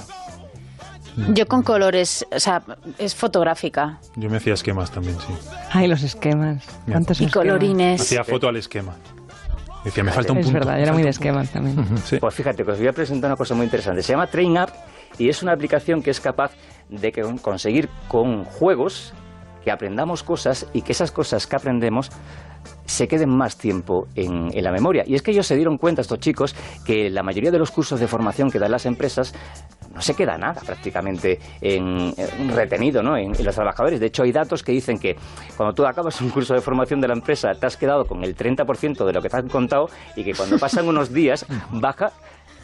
Yo con colores, o sea, es fotográfica. Yo me hacía esquemas también, sí. Ay, los esquemas. ¿Cuántos Y esquemas? colorines. Hacía foto al esquema. Decía, me falta un Es punto. verdad, me yo era muy de esquemas también. Sí. Pues fíjate, que os voy a presentar una cosa muy interesante. Se llama Train Up y es una aplicación que es capaz de que- conseguir con juegos que aprendamos cosas y que esas cosas que aprendemos se queden más tiempo en, en la memoria. Y es que ellos se dieron cuenta, estos chicos, que la mayoría de los cursos de formación que dan las empresas no se queda nada prácticamente en, en retenido ¿no? en, en los trabajadores. De hecho, hay datos que dicen que cuando tú acabas un curso de formación de la empresa te has quedado con el 30% de lo que te han contado y que cuando pasan unos días baja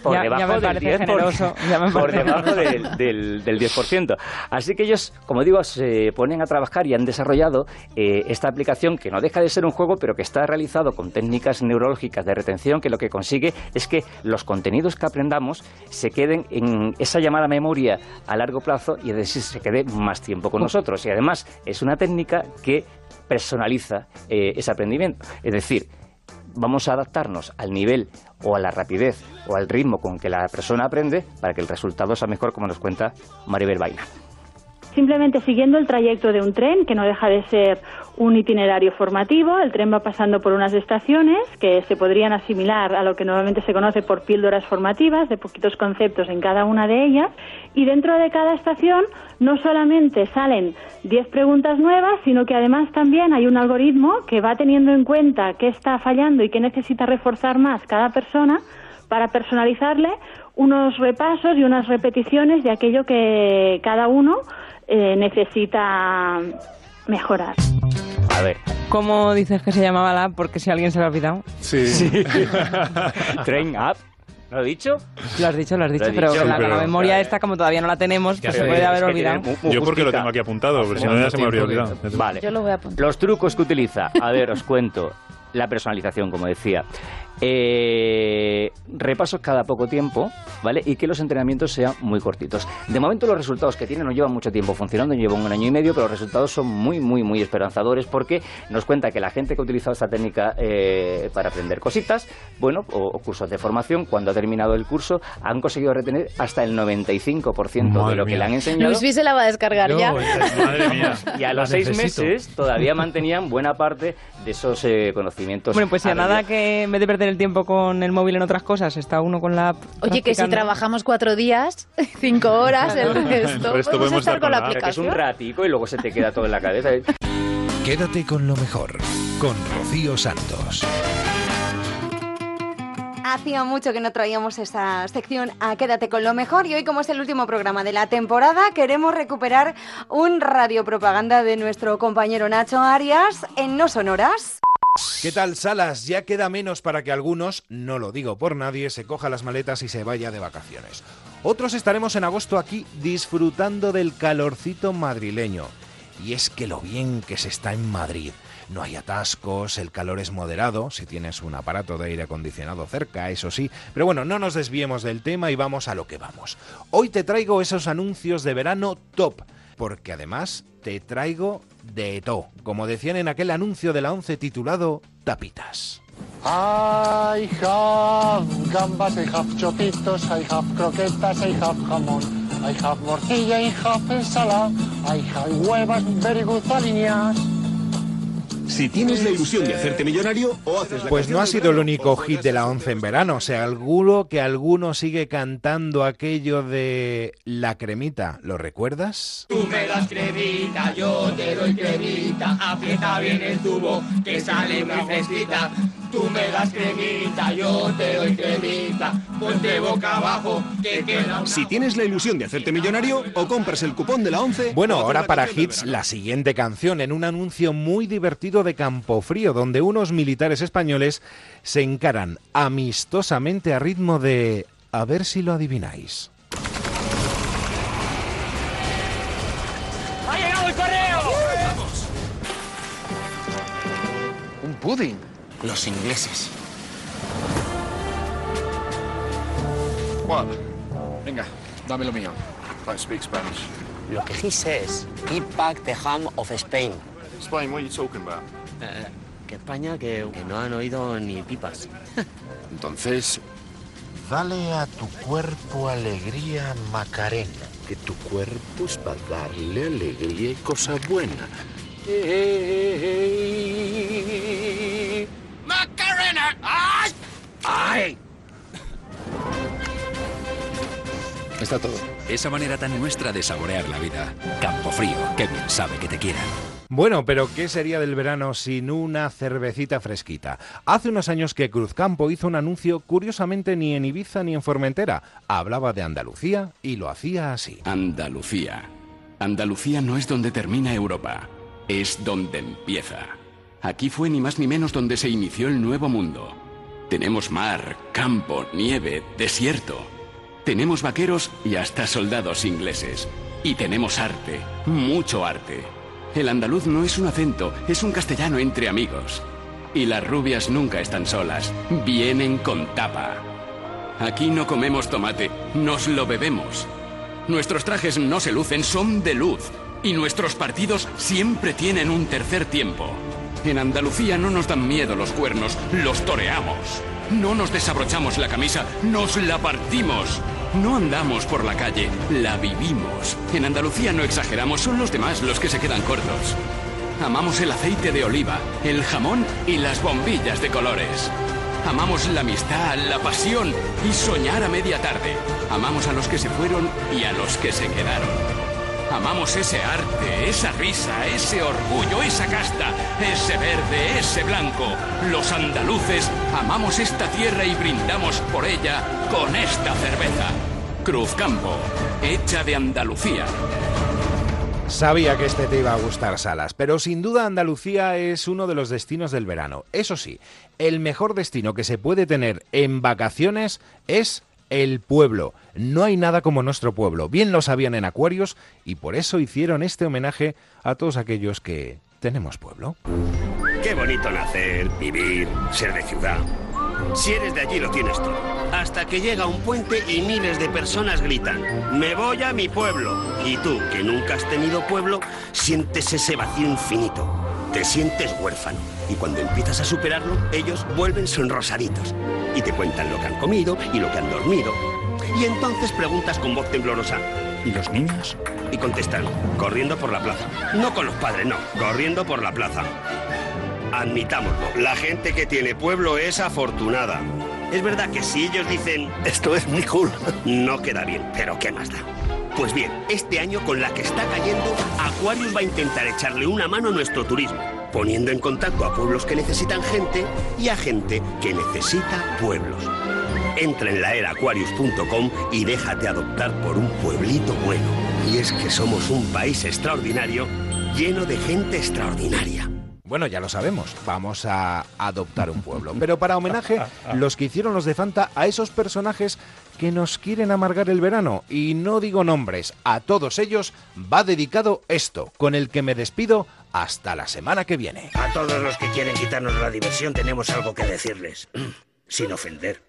por Ya- debajo del parece 10%. generoso, ya me <laughs> por parece debajo del, del, del 10%. Así que ellos, como digo, se ponen a trabajar y han desarrollado eh, esta aplicación que no deja de ser un juego, pero que está realizado con técnicas neurológicas de retención que lo que consigue es que los contenidos que aprendamos se queden en esa llamada memoria a largo plazo y es decir, se quede más tiempo con nosotros. Y además es una técnica que personaliza eh, ese aprendimiento. Es decir, vamos a adaptarnos al nivel o a la rapidez o al ritmo con que la persona aprende para que el resultado sea mejor, como nos cuenta Maribel Vaina. simplemente siguiendo el trayecto de un tren, que no deja de ser un itinerario formativo. El tren va pasando por unas estaciones que se podrían asimilar a lo que normalmente se conoce por píldoras formativas, de poquitos conceptos en cada una de ellas. Y dentro de cada estación no solamente salen 10 preguntas nuevas, sino que además también hay un algoritmo que va teniendo en cuenta qué está fallando y qué necesita reforzar más cada persona para personalizarle unos repasos y unas repeticiones de aquello que cada uno eh, necesita mejorar. A ver. ¿Cómo dices que se llamaba la app? Porque si alguien se lo ha olvidado. Sí. <laughs> Train Up. ¿Lo he dicho? Lo has dicho, lo has dicho, Lo he pero, dicho, la, pero- la memoria esta, como todavía no la tenemos, pues se puede haber olvidado. Yo porque lo tengo aquí apuntado, pero si no ya se me habría olvidado. Vale. Yo lo voy a apuntar. Los trucos que utiliza. A ver, os cuento. La personalización, como decía. Eh, repasos cada poco tiempo, ¿vale? Y que los entrenamientos sean muy cortitos. De momento los resultados que tiene no llevan mucho tiempo funcionando, llevan un año y medio, pero los resultados son muy, muy, muy esperanzadores porque nos cuenta que la gente que ha utilizado esta técnica eh, para aprender cositas, bueno, o, o cursos de formación, cuando ha terminado el curso, han conseguido retener hasta el 95% de Madre lo que mía. le han enseñado. Luis se la va a descargar ya. Madre mía. <laughs> Y a los La seis necesito. meses todavía mantenían buena parte de esos eh, conocimientos. Bueno, pues si a nada que vez de perder el tiempo con el móvil en otras cosas, está uno con la app. Oye, que si trabajamos cuatro días, <laughs> cinco horas, el El resto, podemos podemos estar con la. Que es un aplicación. ratico y luego se te queda todo en la cabeza. Quédate con lo mejor, con Rocío Santos. Hacía mucho que no traíamos esa sección a Quédate con lo mejor y hoy como es el último programa de la temporada queremos recuperar un radio propaganda de nuestro compañero Nacho Arias en No Sonoras. ¿Qué tal, Salas? Ya queda menos para que algunos, no lo digo por nadie, se coja las maletas y se vaya de vacaciones. Otros estaremos en agosto aquí disfrutando del calorcito madrileño. Y es que lo bien que se está en Madrid. No hay atascos, el calor es moderado, si tienes un aparato de aire acondicionado cerca, eso sí. Pero bueno, no nos desviemos del tema y vamos a lo que vamos. Hoy te traigo esos anuncios de verano top, porque además te traigo de todo, como decían en aquel anuncio de la 11 titulado Tapitas. I have gambas, I have chopitos, I have croquetas, I have jamón, I have morcilla, I have ensalada, I have huevas. Si tienes la ilusión de hacerte millonario o haces la Pues no ha sido el único o hit de la 11 en verano. Seguro que alguno sigue cantando aquello de la cremita. ¿Lo recuerdas? Tú me das cremita, yo te doy cremita, aprieta bien el tubo que sale muy fresquita. Tú me das cremita, yo te doy cremita, ponte boca abajo que queda una... Si tienes la ilusión de hacerte millonario, o compras el cupón de la 11... Bueno, o ahora para hits la siguiente canción en un anuncio muy divertido de Campofrío, donde unos militares españoles se encaran amistosamente a ritmo de... A ver si lo adivináis. ¡Ha llegado el correo! Un pudding. Los ingleses. What? Venga, dame lo mío. Don't speak Spanish. Lo que he says, keep back the ham of Spain. Spain, what are you talking about? Eh, que España que, que no han oído ni pipas. <laughs> Entonces, Dale a tu cuerpo alegría, Macarena, que tu cuerpo es para darle alegría y cosa buena. ¡Macarena! ¡Ay! ¡Ay! está todo. Esa manera tan nuestra de saborear la vida. Campo Frío, que bien sabe que te quieran. Bueno, pero ¿qué sería del verano sin una cervecita fresquita? Hace unos años que Cruzcampo hizo un anuncio, curiosamente ni en Ibiza ni en Formentera. Hablaba de Andalucía y lo hacía así. Andalucía. Andalucía no es donde termina Europa, es donde empieza. Aquí fue ni más ni menos donde se inició el nuevo mundo. Tenemos mar, campo, nieve, desierto. Tenemos vaqueros y hasta soldados ingleses. Y tenemos arte, mucho arte. El andaluz no es un acento, es un castellano entre amigos. Y las rubias nunca están solas, vienen con tapa. Aquí no comemos tomate, nos lo bebemos. Nuestros trajes no se lucen, son de luz. Y nuestros partidos siempre tienen un tercer tiempo. En Andalucía no nos dan miedo los cuernos, los toreamos. No nos desabrochamos la camisa, nos la partimos. No andamos por la calle, la vivimos. En Andalucía no exageramos, son los demás los que se quedan cortos. Amamos el aceite de oliva, el jamón y las bombillas de colores. Amamos la amistad, la pasión y soñar a media tarde. Amamos a los que se fueron y a los que se quedaron. Amamos ese arte, esa risa, ese orgullo, esa casta, ese verde, ese blanco. Los andaluces amamos esta tierra y brindamos por ella con esta cerveza. Cruzcampo, hecha de Andalucía. Sabía que este te iba a gustar, Salas, pero sin duda Andalucía es uno de los destinos del verano. Eso sí, el mejor destino que se puede tener en vacaciones es el pueblo. No hay nada como nuestro pueblo. Bien lo sabían en Acuarios y por eso hicieron este homenaje a todos aquellos que tenemos pueblo. Qué bonito nacer, vivir, ser de ciudad. Si eres de allí lo tienes todo. Hasta que llega un puente y miles de personas gritan, me voy a mi pueblo. Y tú, que nunca has tenido pueblo, sientes ese vacío infinito. Te sientes huérfano. Y cuando empiezas a superarlo, ellos vuelven sonrosaditos. Y te cuentan lo que han comido y lo que han dormido. Y entonces preguntas con voz temblorosa, ¿y los niños? Y contestan, corriendo por la plaza. No con los padres, no, corriendo por la plaza. Admitámoslo, la gente que tiene pueblo es afortunada. Es verdad que si ellos dicen, esto es muy cool, no queda bien, pero ¿qué más da? Pues bien, este año con la que está cayendo, Aquarius va a intentar echarle una mano a nuestro turismo, poniendo en contacto a pueblos que necesitan gente y a gente que necesita pueblos. Entra en laeraquarius.com y déjate adoptar por un pueblito bueno. Y es que somos un país extraordinario, lleno de gente extraordinaria. Bueno, ya lo sabemos, vamos a adoptar un pueblo. Pero para homenaje, <laughs> los que hicieron los de Fanta a esos personajes que nos quieren amargar el verano. Y no digo nombres, a todos ellos va dedicado esto, con el que me despido hasta la semana que viene. A todos los que quieren quitarnos la diversión tenemos algo que decirles, <clears throat> sin ofender.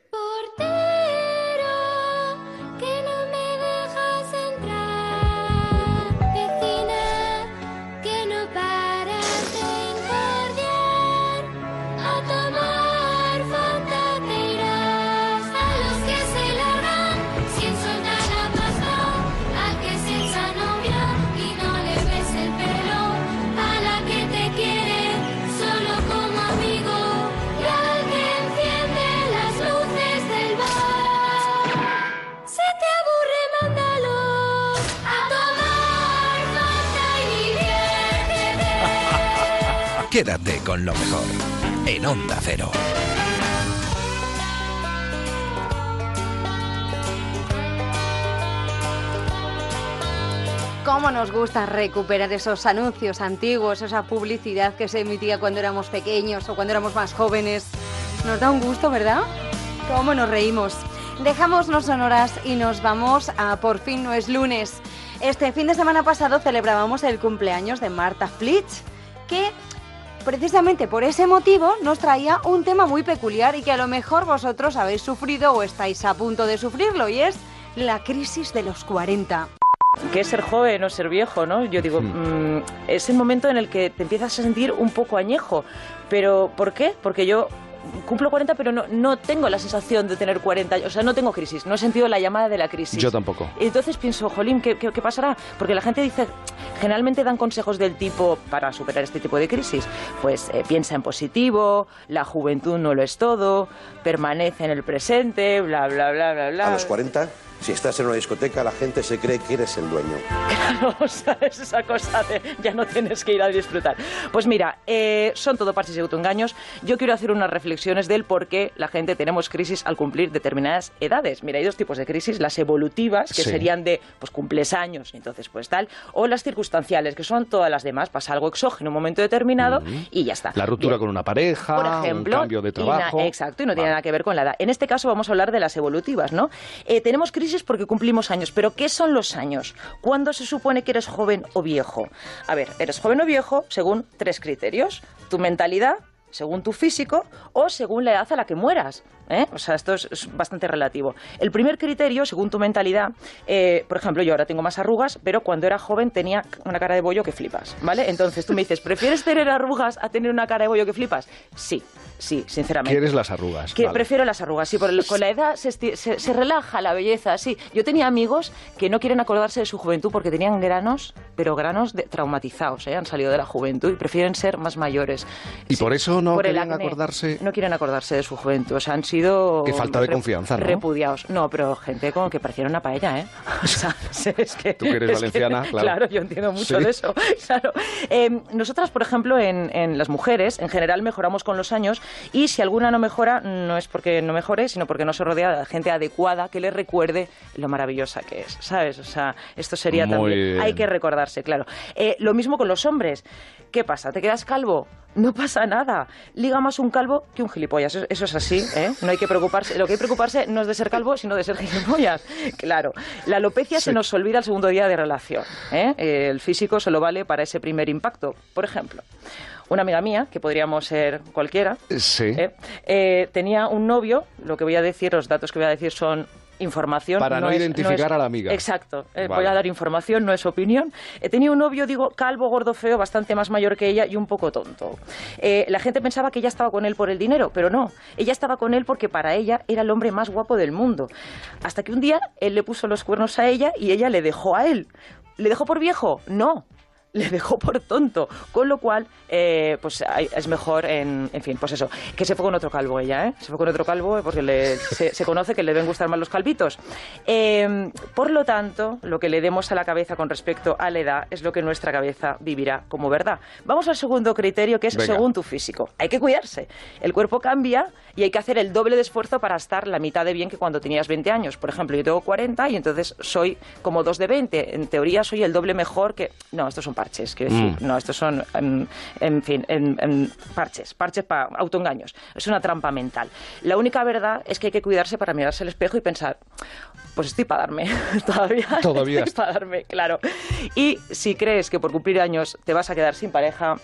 Quédate con lo mejor en Onda Cero. Cómo nos gusta recuperar esos anuncios antiguos, esa publicidad que se emitía cuando éramos pequeños o cuando éramos más jóvenes. Nos da un gusto, ¿verdad? Cómo nos reímos. Dejamos no sonoras y nos vamos a Por fin no es lunes. Este fin de semana pasado celebrábamos el cumpleaños de Marta Flitch, que precisamente por ese motivo nos traía un tema muy peculiar y que a lo mejor vosotros habéis sufrido o estáis a punto de sufrirlo y es la crisis de los 40. ¿Qué es ser joven o ser viejo, no? Yo digo, mm, es el momento en el que te empiezas a sentir un poco añejo. ¿Pero por qué? Porque yo cumplo 40, pero no, no tengo la sensación de tener 40 años. O sea, no tengo crisis, no he sentido la llamada de la crisis. Yo tampoco. Y entonces pienso, jolín, ¿qué, qué, qué pasará? Porque la gente dice, generalmente dan consejos del tipo para superar este tipo de crisis. Pues eh, piensa en positivo, la juventud no lo es todo, permanece en el presente, bla, bla, bla, bla, bla. A los 40, si estás en una discoteca, la gente se cree que eres el dueño. Claro, o sea, es esa cosa de ya no tienes que ir a disfrutar. Pues mira, eh, son todo parches y autoengaños. Yo quiero hacer unas reflexiones del por qué la gente tenemos crisis al cumplir determinadas edades. Mira, hay dos tipos de crisis, las evolutivas, que Sí. serían de, pues cumples años, y entonces pues tal, o las circunstanciales, que son todas las demás, pasa algo exógeno en un momento determinado y ya está. La ruptura Bien. con una pareja, Por ejemplo, un cambio de y trabajo. exacto, y no tiene nada que ver con la edad. En este caso vamos a hablar de las evolutivas, ¿no? Eh, tenemos crisis porque cumplimos años, pero ¿qué son los años? ¿Cuándo se supone que eres joven o viejo? A ver, eres joven o viejo según tres criterios. Tu mentalidad, según tu físico o según la edad a la que mueras. ¿Eh? O sea, esto es, es bastante relativo. El primer criterio, según tu mentalidad, eh, por ejemplo, yo ahora tengo más arrugas, pero cuando era joven tenía una cara de bollo que flipas, ¿vale? Entonces tú me dices, ¿prefieres tener arrugas a tener una cara de bollo que flipas? Sí, sí, sinceramente. ¿Quieres las arrugas? Que Vale. prefiero las arrugas, sí, por el- con la edad se, se- se relaja la belleza, sí. Yo tenía amigos que no quieren acordarse de su juventud porque tenían granos, pero granos de- traumatizados, ¿eh? han salido de la juventud y prefieren ser más mayores. Y por eso no Por acné. acordarse. No quieren acordarse de su juventud, o sea, han sido... Qué falta de confianza, ¿no? Repudiados. No, pero gente como que parecieron una paella, ¿eh? <laughs> O sea, <laughs> es que... Tú que eres es valenciana, <laughs> claro. yo entiendo mucho Sí. de eso. Claro. Eh, nosotras, por ejemplo, en, en las mujeres, en general mejoramos con los años y si alguna no mejora, no es porque no mejore, sino porque no se rodea de gente adecuada que le recuerde lo maravillosa que es, ¿sabes? O sea, esto sería Muy también... bien. Hay que recordarse, claro. Eh, lo mismo con los hombres. ¿Qué pasa? ¿Te quedas calvo? No pasa nada. Liga más un calvo que un gilipollas. Eso, eso es así, ¿eh? No hay que preocuparse. Lo que hay que preocuparse no es de ser calvo, sino de ser gilipollas. Claro. La alopecia se nos olvida el segundo día de relación. ¿eh? El físico solo vale para ese primer impacto. Por ejemplo, una amiga mía, que podríamos ser cualquiera, Sí. ¿eh? Eh, tenía un novio, lo que voy a decir, los datos que voy a decir son información. Para no es- identificar es- a la amiga. Exacto. Eh, Vale. Voy a dar información, no es opinión. Eh, tenía un novio, digo, calvo, gordo, feo, bastante más mayor que ella y un poco tonto. Eh, la gente pensaba que ella estaba con él por el dinero, pero no. Ella estaba con él porque para ella era el hombre más guapo del mundo. Hasta que un día él le puso los cuernos a ella y ella le dejó a él. ¿Le dejó por viejo? No le dejó por tonto, con lo cual, eh, pues hay- es mejor, en, en fin, pues eso, que se fue con otro calvo ella, ¿eh? Se fue con otro calvo porque le- se, se conoce que le deben gustar más los calvitos. Eh, por lo tanto, lo que le demos a la cabeza con respecto a la edad es lo que nuestra cabeza vivirá como verdad. Vamos al segundo criterio, que es Venga. según tu físico. Hay que cuidarse. El cuerpo cambia y hay que hacer el doble de esfuerzo para estar la mitad de bien que cuando tenías 20 años. Por ejemplo, yo tengo 40 y entonces soy como dos de 20. En teoría soy el doble mejor que... No, estos son parches, quiero decir. Mm. No, estos son, em, en fin, em, parches, parches para autoengaños. Es una trampa mental. La única verdad es que hay que cuidarse para mirarse al espejo y pensar, pues estoy para darme, <laughs> todavía, <laughs> Todavía estoy para darme, claro. Y si crees que por cumplir años te vas a quedar sin pareja,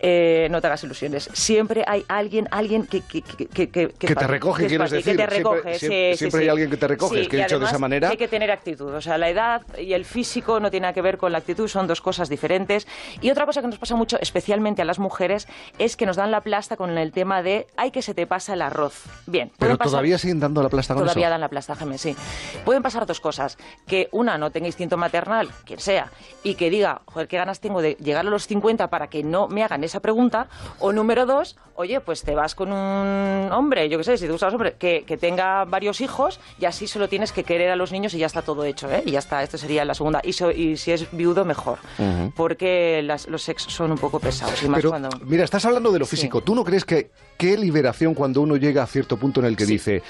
eh, no te hagas ilusiones. Siempre hay alguien, alguien que... Que, que, que, que- Que es te recoge, que quieres te recoge, siempre- sí, sí, siempre hay alguien que te recoge, es que y dicho de esa manera- Hay que tener actitud. O sea, la edad y el físico no tiene nada que ver con la actitud, son dos cosas diferentes. Y otra cosa que nos pasa mucho, especialmente a las mujeres, es que nos dan la plasta con el tema de ay que se te pasa el arroz. Bien, Pero pasar- todavía siguen dando la plasta con Todavía eso. dan la plasta, Jaime, sí. Pueden pasar dos cosas. Que una, no tenga instinto maternal, quien sea, y que diga, joder, qué ganas tengo de llegar a los 50 para que no me hagan esa pregunta. O número dos, oye, pues te vas con un hombre, yo qué sé, si te gustan los hombres, que, que tenga varios hijos y así solo tienes que querer a los niños y ya está todo hecho, ¿eh? Y ya está, esto sería la segunda. Y, so- y si es viudo, mejor. Porque las- los sexos son un poco pesados. Y más Pero, cuando... mira, estás hablando de lo Sí. físico. ¿Tú no crees que qué liberación cuando uno llega a cierto punto en el que dice,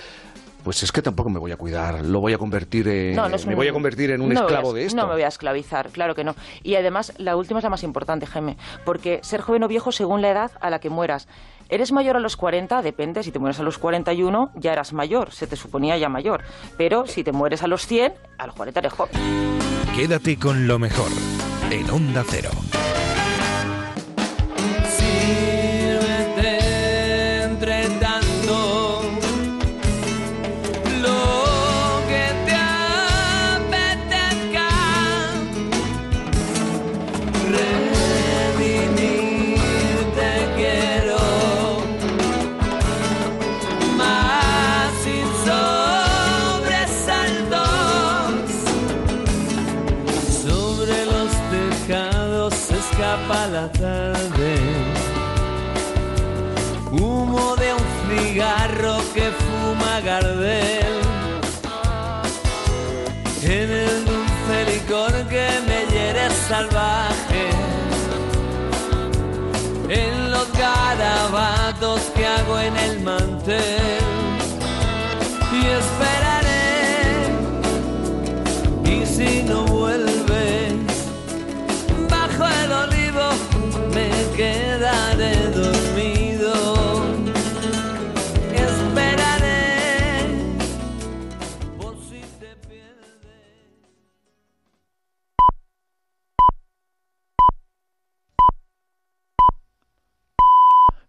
pues es que tampoco me voy a cuidar, lo voy a convertir en, No, no es me un- voy a convertir en un no a- esclavo de esto? No me voy a esclavizar, claro que no. Y además, la última es la más importante, Jaime, porque ser joven o viejo según la edad a la que mueras. ¿Eres mayor a los 40? Depende. Si te mueres a los 41, ya eras mayor. Se te suponía ya mayor. Pero si te mueres a los 100, a los 40 eres joven. Quédate con lo mejor en Onda Cero. Que fuma Gardel. En el dulce licor que me hiere salvaje. En los garabatos que hago en el mantel.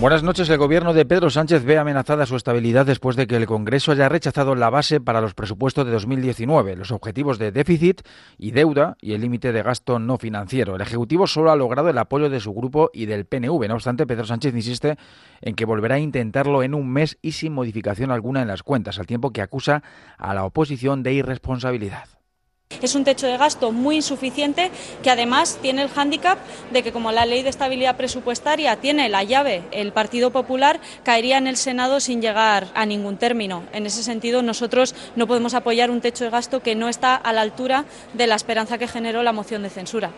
Buenas noches. El gobierno de Pedro Sánchez ve amenazada su estabilidad después de que el Congreso haya rechazado la base para los presupuestos de 2019, los objetivos de déficit y deuda y el límite de gasto no financiero. El Ejecutivo solo ha logrado el apoyo de su grupo y del PNV. No obstante, Pedro Sánchez insiste en que volverá a intentarlo en un mes y sin modificación alguna en las cuentas, al tiempo que acusa a la oposición de irresponsabilidad. Es un techo de gasto muy insuficiente que además tiene el hándicap de que como la ley de estabilidad presupuestaria tiene la llave el Partido Popular, caería en el Senado sin llegar a ningún término. En ese sentido, nosotros no podemos apoyar un techo de gasto que no está a la altura de la esperanza que generó la moción de censura.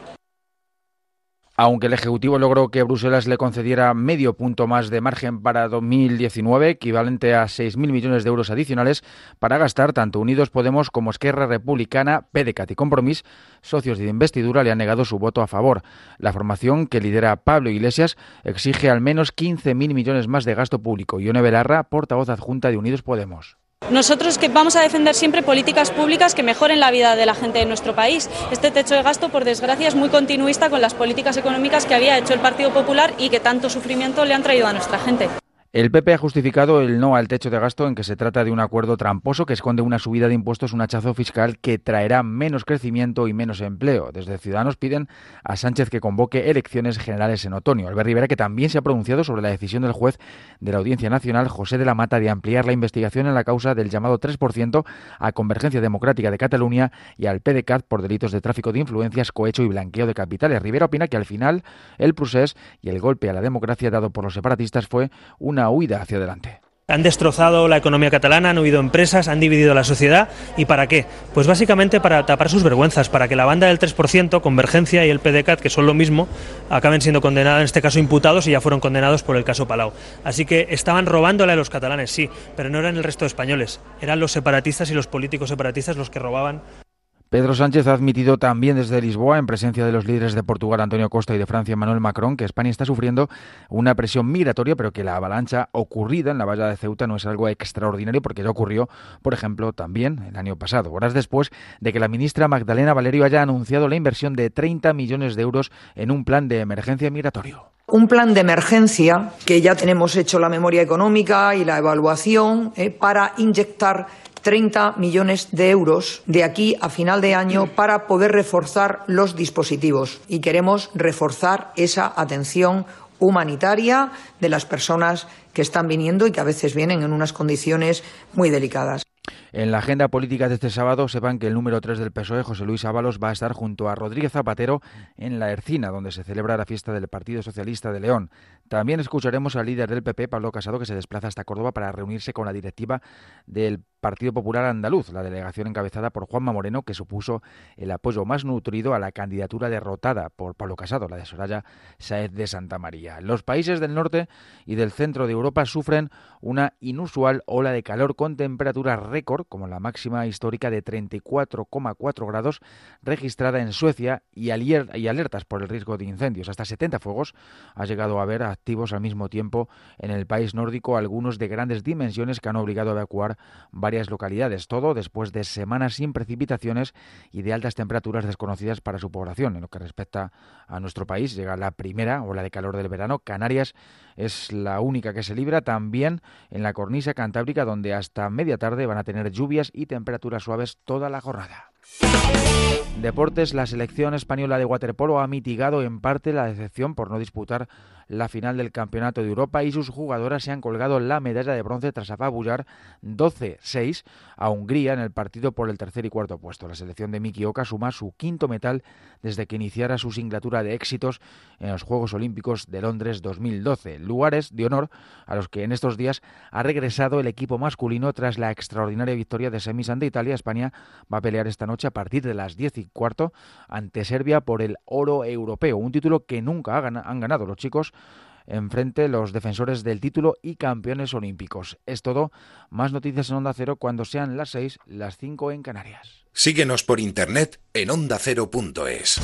Aunque el Ejecutivo logró que Bruselas le concediera medio punto más de margen para 2019, equivalente a 6.000 millones de euros adicionales, para gastar, tanto Unidos Podemos como Esquerra Republicana, PDCAT y Compromís, socios de investidura, le han negado su voto a favor. La formación que lidera Pablo Iglesias exige al menos 15.000 millones más de gasto público. Ione Belarra, portavoz adjunta de Unidos Podemos. Nosotros que vamos a defender siempre políticas públicas que mejoren la vida de la gente de nuestro país. Este techo de gasto, por desgracia, es muy continuista con las políticas económicas que había hecho el Partido Popular y que tanto sufrimiento le han traído a nuestra gente. El PP ha justificado el no al techo de gasto en que se trata de un acuerdo tramposo que esconde una subida de impuestos, un hachazo fiscal que traerá menos crecimiento y menos empleo. Desde Ciudadanos piden a Sánchez que convoque elecciones generales en otoño. Albert Rivera, que también se ha pronunciado sobre la decisión del juez de la Audiencia Nacional, José de la Mata, de ampliar la investigación en la causa del llamado 3% a Convergencia Democrática de Cataluña y al PDCAT por delitos de tráfico de influencias, cohecho y blanqueo de capitales. Rivera opina que al final el procés y el golpe a la democracia dado por los separatistas fue una huida hacia adelante. Han destrozado la economía catalana, han huido empresas, han dividido la sociedad. ¿Y para qué? Pues básicamente para tapar sus vergüenzas, para que la banda del 3%, Convergencia y el PDCAT, que son lo mismo, acaben siendo condenados, en este caso imputados, y ya fueron condenados por el caso Palau. Así que estaban robándole a los catalanes, sí, pero no eran el resto de españoles. Eran los separatistas y los políticos separatistas los que robaban Pedro Sánchez ha admitido también desde Lisboa, en presencia de los líderes de Portugal Antonio Costa y de Francia Emmanuel Macron, que España está sufriendo una presión migratoria, pero que la avalancha ocurrida en la valla de Ceuta no es algo extraordinario, porque ya ocurrió, por ejemplo, también el año pasado, horas después de que la ministra Magdalena Valerio haya anunciado la inversión de 30 millones de euros en un plan de emergencia migratorio. Un plan de emergencia que ya tenemos hecho la memoria económica y la evaluación eh, para inyectar 30 millones de euros de aquí a final de año para poder reforzar los dispositivos. Y queremos reforzar esa atención humanitaria de las personas que están viniendo y que a veces vienen en unas condiciones muy delicadas. En la agenda política de este sábado sepan que el número 3 del PSOE, José Luis Ábalos, va a estar junto a Rodríguez Zapatero en la Ercina, donde se celebra la fiesta del Partido Socialista de León. También escucharemos al líder del PP, Pablo Casado, que se desplaza hasta Córdoba para reunirse con la directiva del Partido Popular Andaluz, la delegación encabezada por Juanma Moreno, que supuso el apoyo más nutrido a la candidatura derrotada por Pablo Casado, la de Soraya Saez de Santa María. Los países del norte y del centro de Europa sufren una inusual ola de calor con temperaturas récord, como la máxima histórica de 34,4 grados registrada en Suecia y, alertas por el riesgo de incendios. Hasta 70 fuegos ha llegado a haber activos al mismo tiempo en el país nórdico, algunos de grandes dimensiones que han obligado a evacuar varias localidades. Todo después de semanas sin precipitaciones y de altas temperaturas desconocidas para su población. En lo que respecta a nuestro país, llega la primera ola de calor del verano. Canarias es la única que se libra también en la cornisa cantábrica, donde hasta media tarde van a tener lluvias y temperaturas suaves toda la jornada. Deportes, la selección española de waterpolo ha mitigado en parte la decepción por no disputar la final del Campeonato de Europa y sus jugadoras se han colgado la medalla de bronce tras apabullar 12-6 a Hungría en el partido por el tercer y cuarto puesto. La selección de Miki Oka suma su quinto metal desde que iniciara su singlatura de éxitos en los Juegos Olímpicos de Londres 2012. Lugares de honor a los que en estos días ha regresado el equipo masculino tras la extraordinaria victoria de semis ante Italia. España va a pelear esta noche a partir de las 10 y cuarto ante Serbia por el oro europeo, un título que nunca han ganado los chicos enfrente los defensores del título y campeones olímpicos. Es todo. Más noticias en Onda Cero cuando sean las 6, las 5 en Canarias. Síguenos por internet en ondacero.es.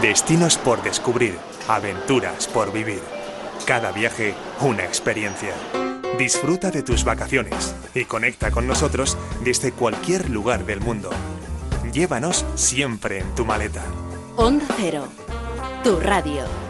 Destinos por descubrir, aventuras por vivir. Cada viaje, una experiencia. Disfruta de tus vacaciones y conecta con nosotros desde cualquier lugar del mundo. Llévanos siempre en tu maleta. Onda Cero, tu radio.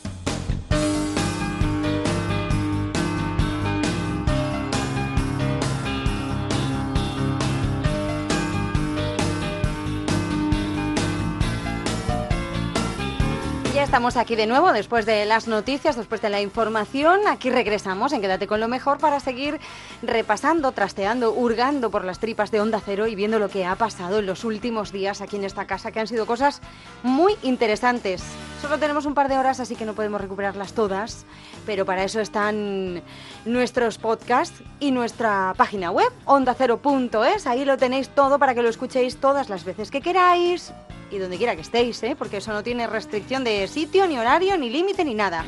Estamos aquí de nuevo después de las noticias, después de la información. Aquí regresamos en Quédate con lo mejor para seguir repasando, trasteando, hurgando por las tripas de Onda Cero y viendo lo que ha pasado en los últimos días aquí en esta casa, que han sido cosas muy interesantes. Solo tenemos un par de horas, así que no podemos recuperarlas todas, pero para eso están nuestros podcasts y nuestra página web, ondacero.es. Ahí lo tenéis todo para que lo escuchéis todas las veces que queráis y donde quiera que estéis, ¿eh? porque eso no tiene restricción de sitio, ni horario, ni límite, ni nada.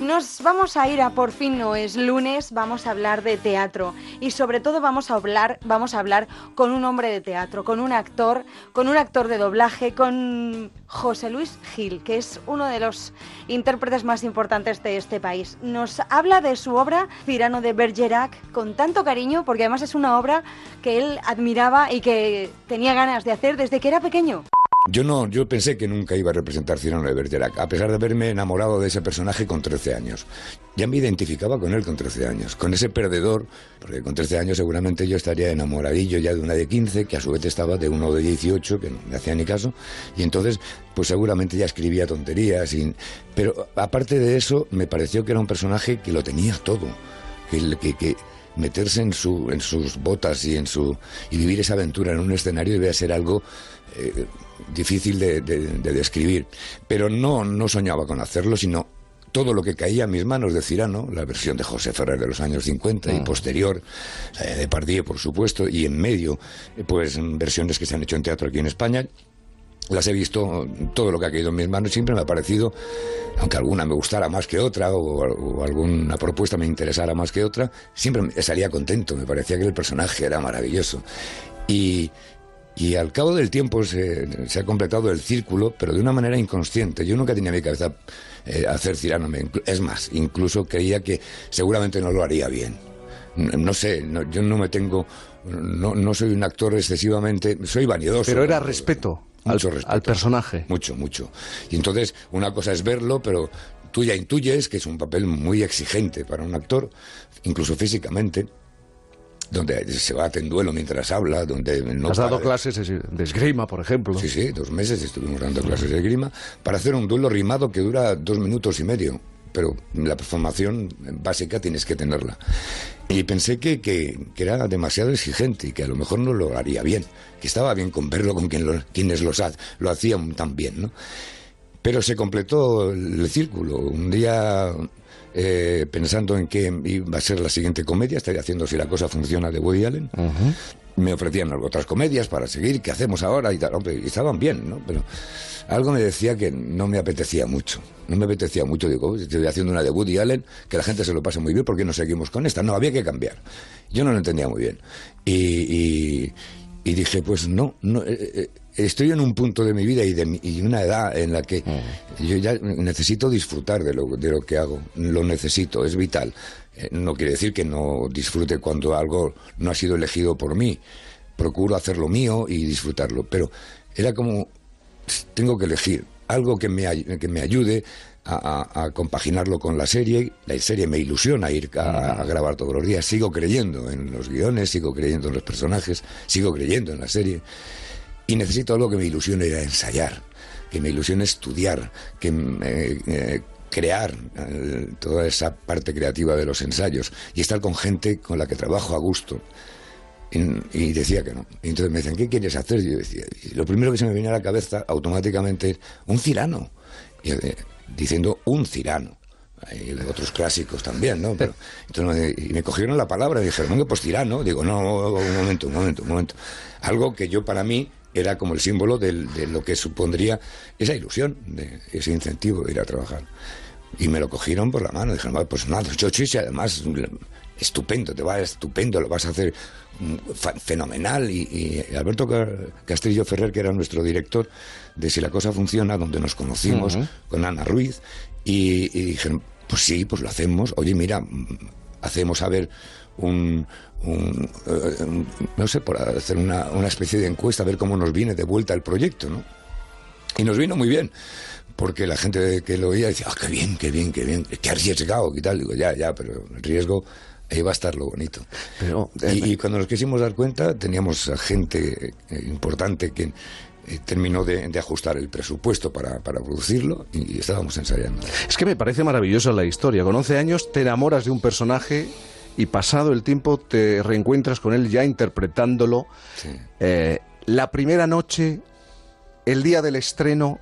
Nos vamos a ir a por fin no es lunes, vamos a hablar de teatro y sobre todo vamos a hablar, vamos a hablar con un hombre de teatro, con un actor, con un actor de doblaje, con José Luis Gil, que es uno de los intérpretes más importantes de este país. Nos habla de su obra Cirano de Bergerac con tanto cariño, porque además es una obra que él admiraba y que tenía ganas de hacer desde que era pequeño. Yo no, yo pensé que nunca iba a representar Cirano de Bergerac, a pesar de haberme enamorado de ese personaje con 13 años. Ya me identificaba con él con 13 años, con ese perdedor, porque con 13 años seguramente yo estaría enamoradillo ya de una de 15, que a su vez estaba de uno de 18, que no me hacía ni caso, y entonces pues seguramente ya escribía tonterías, y- pero aparte de eso me pareció que era un personaje que lo tenía todo, que, que, que meterse en, su, en sus botas y, en su, y vivir esa aventura en un escenario debe ser algo eh, difícil de, de- de describir. Pero no, no soñaba con hacerlo, sino todo lo que caía a mis manos de Cirano, la versión de José Ferrer de los años 50 y posterior, eh, de Pardieu, por supuesto, y en medio, eh, pues versiones que se han hecho en teatro aquí en España, las he visto, todo lo que ha caído en mis manos siempre me ha parecido, aunque alguna me gustara más que otra o, o alguna propuesta me interesara más que otra, siempre me salía contento, me parecía que el personaje era maravilloso. Y, y al cabo del tiempo se, se ha completado el círculo, pero de una manera inconsciente. Yo nunca tenía en mi cabeza eh, hacer Cirano. Me inclu- Es más, incluso creía que seguramente no lo haría bien. No, no sé, no- yo no me tengo... No, no soy un actor excesivamente... Soy vanidoso. Pero era respeto al, respeto. al personaje. Mucho, mucho. Y entonces, una cosa es verlo, pero tú ya intuyes que es un papel muy exigente para un actor, incluso físicamente, donde se bate en duelo mientras habla, donde no Has dado para clases de de esgrima, por ejemplo. Sí, sí, dos meses estuvimos dando clases de esgrima para hacer un duelo rimado que dura dos minutos y medio. Pero la formación básica tienes que tenerla. Y pensé que, que- que era demasiado exigente y que a lo mejor no lo haría bien. Que estaba bien con verlo con quien lo- quienes los ha- lo hacían tan bien, ¿no? Pero se completó el círculo. Un día, eh, pensando en qué iba a ser la siguiente comedia, estaría haciendo Si la cosa funciona de Woody Allen, me ofrecían otras comedias para seguir, ¿qué hacemos ahora? Y, tal, hombre, y estaban bien, ¿no? Pero algo me decía que no me apetecía mucho. No me apetecía mucho. Digo, "Uy, estoy haciendo una de Woody Allen, que la gente se lo pasa muy bien, ¿por qué no seguimos con esta? No, había que cambiar. Yo no lo entendía muy bien. Y, y- y dije, pues no, no eh, eh, estoy en un punto de mi vida y de mi- y una edad en la que yo ya necesito disfrutar de lo, de lo que hago. Lo necesito, es vital. Eh, No quiere decir que no disfrute cuando algo no ha sido elegido por mí. Procuro hacer lo mío y disfrutarlo. Pero era como, tengo que elegir algo que me, que me ayude a, a- a compaginarlo con la serie. La serie me ilusiona ir a, a grabar todos los días. Sigo creyendo en los guiones, sigo creyendo en los personajes, sigo creyendo en la serie. Y necesito algo que me ilusione ir a ensayar, que me ilusione estudiar, que me, eh, crear eh, toda esa parte creativa de los ensayos y estar con gente con la que trabajo a gusto. Y, y decía que no. Y entonces me decían, ¿qué quieres hacer? Y yo decía, y lo primero que se me venía a la cabeza automáticamente es un cirano. Y, eh, diciendo un cirano. Hay otros clásicos también, ¿no? Pero, <laughs> entonces, y me cogieron la palabra y dijeron, pues tirá, ¿no? Digo, no, un momento, un momento, un momento. Algo que yo para mí era como el símbolo del- de lo que supondría esa ilusión, de ese incentivo de ir a trabajar. Y me lo cogieron por la mano. Dijeron, "Vale, pues nada, yo sí, además, estupendo, te va estupendo, lo vas a hacer mm, fenomenal. Y, y Alberto Ca- Castillo Ferrer, que era nuestro director de Si la cosa funciona, donde nos conocimos con Ana Ruiz, y, y dijeron, pues sí, pues lo hacemos. Oye, mira, mm, hacemos a ver un, un, eh, un- no sé, por hacer una, una especie de encuesta, a ver cómo nos viene de vuelta el proyecto, ¿no? Y nos vino muy bien, porque la gente que lo oía decía, ah, qué bien, qué bien, qué bien, qué arriesgado, y tal. Digo, ya, ya, pero el riesgo, ahí va a estar lo bonito. Pero, y, y cuando nos quisimos dar cuenta, teníamos a gente eh, importante que eh, terminó de, de ajustar el presupuesto para, para producirlo y, y estábamos ensayando. Es que me parece maravillosa la historia. Con 11 años te enamoras de un personaje y pasado el tiempo te reencuentras con él ya interpretándolo. Eh, la primera noche, el día del estreno,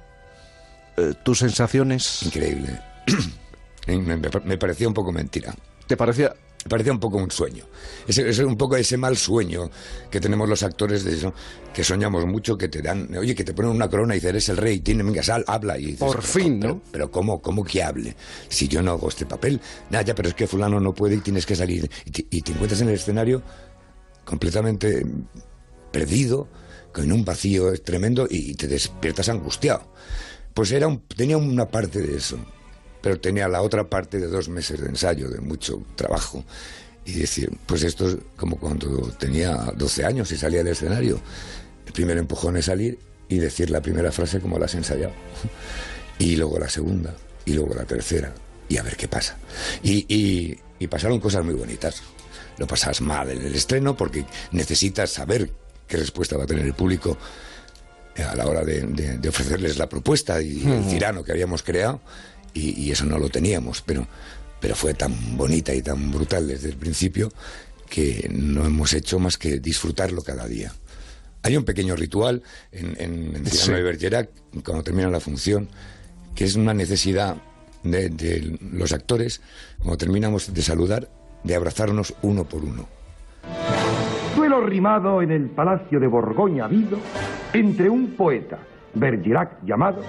eh, tus sensaciones. Increíble. <clears throat> me, me- me parecía un poco mentira. ¿Te parecía? Me parecía un poco un sueño. Ese, ese- un poco ese mal sueño que tenemos los actores de eso, que soñamos mucho, que te dan, oye, que te ponen una corona y dices, eres el rey, tiene, venga, sal, habla. Y dices, Por pero- fin, pero- ¿no? Pero, ¿cómo, ¿cómo que hable? Si yo no hago este papel. Nada, ya, pero es que fulano no puede y tienes que salir. Y te, y te encuentras en el escenario completamente perdido, con un vacío tremendo y te despiertas angustiado. Pues era un- tenía una parte de eso, pero tenía la otra parte de dos meses de ensayo, de mucho trabajo. Y decir, pues esto es como cuando tenía 12 años y salía al escenario. El primer empujón es salir y decir la primera frase como la has ensayado. <laughs> Y luego la segunda, y luego la tercera, y a ver qué pasa. Y, y- y pasaron cosas muy bonitas. Lo pasas mal en el estreno porque necesitas saber qué respuesta va a tener el público a la hora de, de- de ofrecerles la propuesta y el tirano que habíamos creado, y, y eso no lo teníamos, pero, pero fue tan bonita y tan brutal desde el principio que no hemos hecho más que disfrutarlo cada día. Hay un pequeño ritual en, en, en Sí. de Bergerac, cuando termina la función, que es una necesidad de, de los actores, cuando terminamos de saludar, de abrazarnos uno por uno. Duelo rimado en el Palacio de Borgoña habido entre un poeta, Bergerac llamado,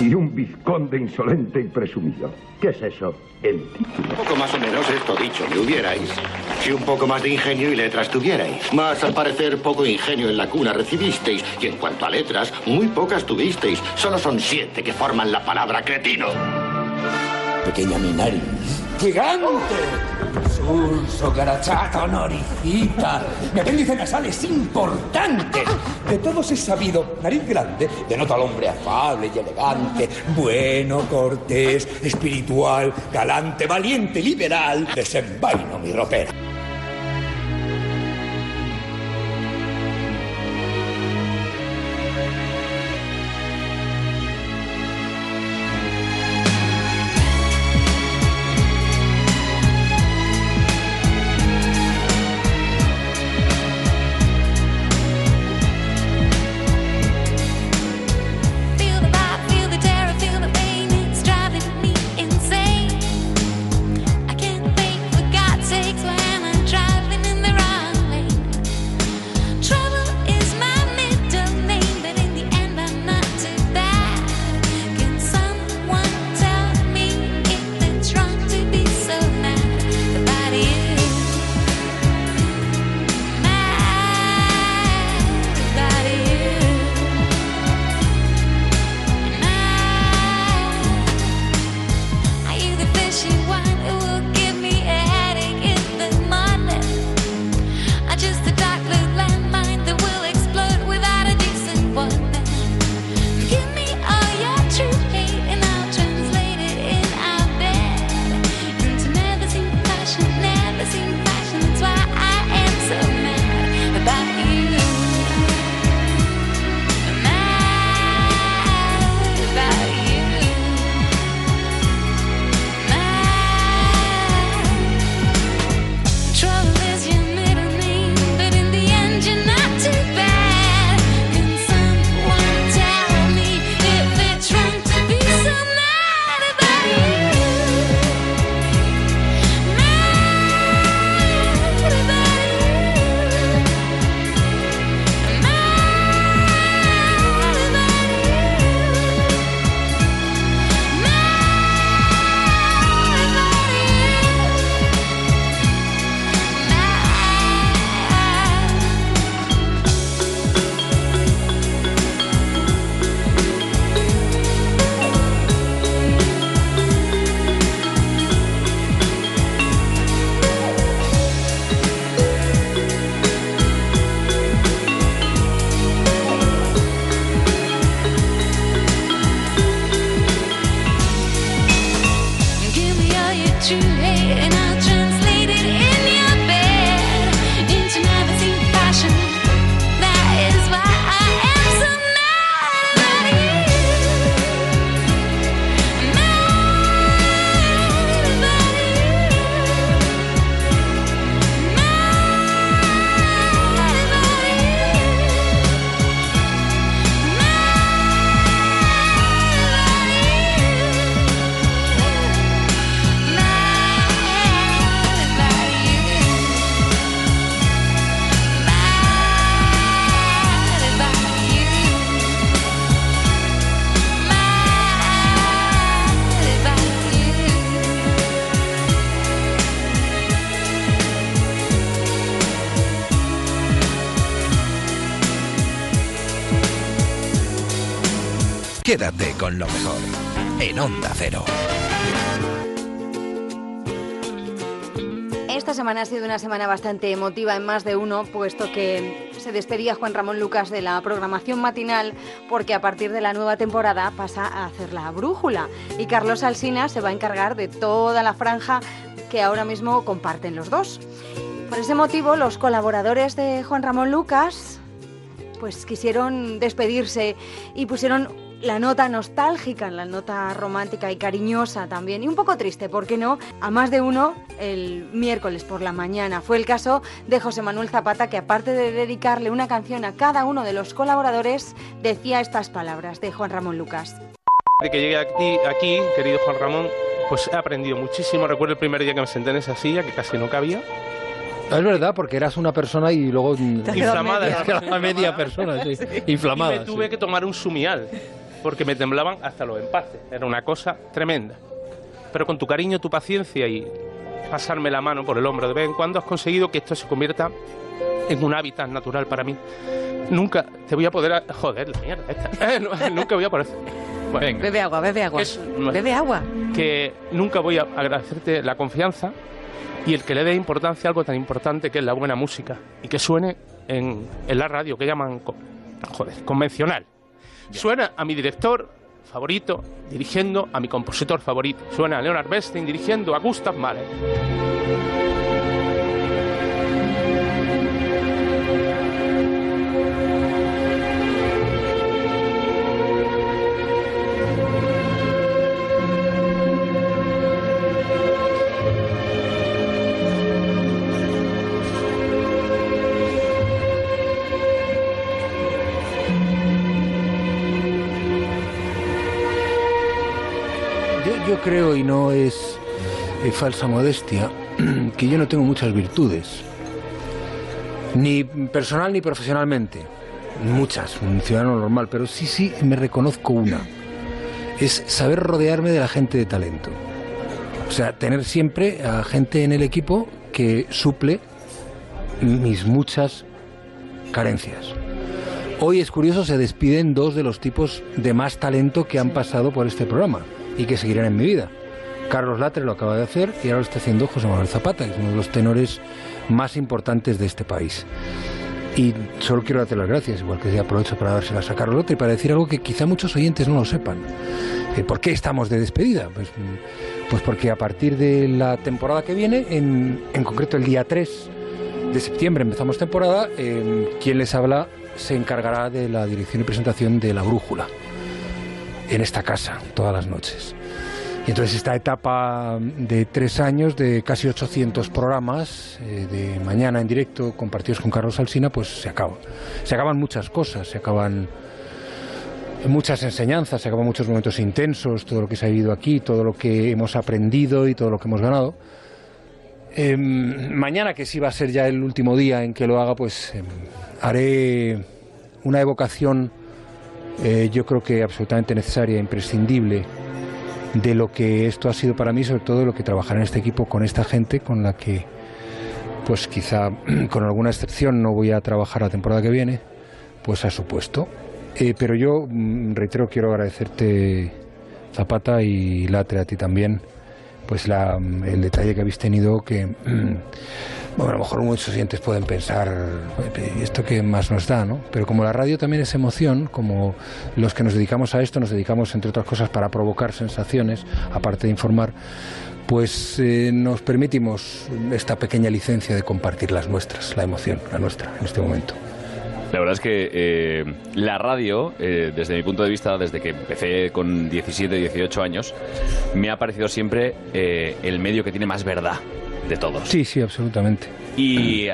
y un vizconde insolente y presumido. ¿Qué es eso? El título. Poco más o menos esto dicho me hubierais. Si un poco más de ingenio y letras tuvierais. Más al parecer poco ingenio en la cuna recibisteis. Y en cuanto a letras, muy pocas tuvisteis. Solo son siete que forman la palabra cretino. Pequeña mi nariz. ¡Gigante! Sulso, garachata, naricita. Mi apéndice nasal es importante. De todos he sabido, nariz grande denota al hombre afable y elegante, bueno, cortés, espiritual, galante, valiente, liberal. Desenvaino mi ropero. Lo mejor en Onda Cero. Esta semana ha sido una semana bastante emotiva en más de uno, puesto que se despedía Juan Ramón Lucas de la programación matinal, porque a partir de la nueva temporada pasa a hacer la brújula. Y Carlos Alsina se va a encargar de toda la franja que ahora mismo comparten los dos. Por ese motivo, los colaboradores de Juan Ramón Lucas pues quisieron despedirse y pusieron la nota nostálgica, la nota romántica y cariñosa también, y un poco triste, ¿por qué no? A más de uno el miércoles por la mañana. Fue el caso de José Manuel Zapata, que aparte de dedicarle una canción a cada uno de los colaboradores, decía estas palabras de Juan Ramón Lucas. De que llegué aquí, aquí, querido Juan Ramón, pues he aprendido muchísimo. Recuerdo el primer día que me senté en esa silla, que casi no cabía. Es verdad, porque eras una persona y luego... Inflamada, media. <laughs> Media persona, <laughs> sí. Inflamada. Y me tuve sí. que tomar un sumial, porque me temblaban hasta los empates. Era una cosa tremenda. Pero con tu cariño, tu paciencia y pasarme la mano por el hombro de vez en cuando has conseguido que esto se convierta en un hábitat natural para mí. Nunca te voy a poder... a- Joder, la mierda esta. <laughs> Eh, no, nunca voy a poder... Bueno, venga. Bebe agua, bebe agua. No Bebe agua. que nunca voy a agradecerte la confianza y el que le dé importancia a algo tan importante que es la buena música y que suene en, en la radio que llaman joder, convencional. Suena a mi director favorito dirigiendo a mi compositor favorito. Suena a Leonard Bernstein dirigiendo a Gustav Mahler. Creo, y no es eh, falsa modestia, <clears throat> que yo no tengo muchas virtudes. Ni personal ni profesionalmente. Muchas, un ciudadano normal, pero sí, sí me reconozco una. Es saber rodearme de la gente de talento. O sea, tener siempre a gente en el equipo que suple mis muchas carencias. Hoy es curioso, se despiden dos de los tipos de más talento que han pasado por este programa y que seguirán en mi vida. Carlos Latre lo acaba de hacer y ahora lo está haciendo José Manuel Zapata, que es uno de los tenores más importantes de este país. Y solo quiero darte las gracias, igual que aprovecho para dárselas a Carlos Latre y para decir algo que quizá muchos oyentes no lo sepan. Eh, ¿Por qué estamos de despedida? Pues, mm, pues porque a partir de la temporada que viene, en, en concreto el día 3 de septiembre empezamos temporada, eh, quien les habla se encargará de la dirección y presentación de La Brújula en esta casa todas las noches. Y entonces esta etapa de tres años, de casi 800 programas, eh, de mañana en directo compartidos con Carlos Alsina, pues se acaba. Se acaban muchas cosas, se acaban muchas enseñanzas, se acaban muchos momentos intensos, todo lo que se ha vivido aquí, todo lo que hemos aprendido y todo lo que hemos ganado. Eh, mañana, que sí va a ser ya el último día en que lo haga, pues eh, haré una evocación, eh, yo creo que absolutamente necesaria, imprescindible, de lo que esto ha sido para mí, sobre todo de lo que trabajar en este equipo con esta gente con la que, pues quizá <clears throat> con alguna excepción, no voy a trabajar la temporada que viene, pues ha supuesto. Eh, pero yo, mm, reitero, quiero agradecerte, Zapata y Latre, a ti también, pues la, el detalle que habéis tenido que, <clears throat> bueno, a lo mejor muchos oyentes pueden pensar, ¿y esto qué más nos da? ¿no? Pero como la radio también es emoción, como los que nos dedicamos a esto, nos dedicamos, entre otras cosas, para provocar sensaciones, aparte de informar, pues eh, nos permitimos esta pequeña licencia de compartir las nuestras, la emoción, la nuestra, en este momento. La verdad es que eh, la radio, eh, desde mi punto de vista, desde que empecé con 17, 18 años, me ha parecido siempre eh, el medio que tiene más verdad de todos. Sí, sí, absolutamente. Y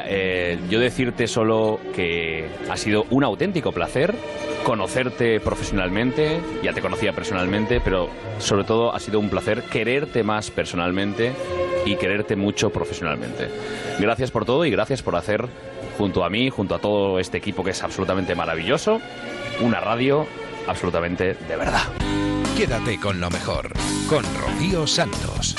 yo decirte solo que ha sido un auténtico placer conocerte profesionalmente, ya te conocía personalmente, pero sobre todo ha sido un placer quererte más personalmente y quererte mucho profesionalmente. Gracias por todo y gracias por hacer junto a mí, junto a todo este equipo que es absolutamente maravilloso, una radio absolutamente de verdad. Quédate con lo mejor, con Rocío Santos.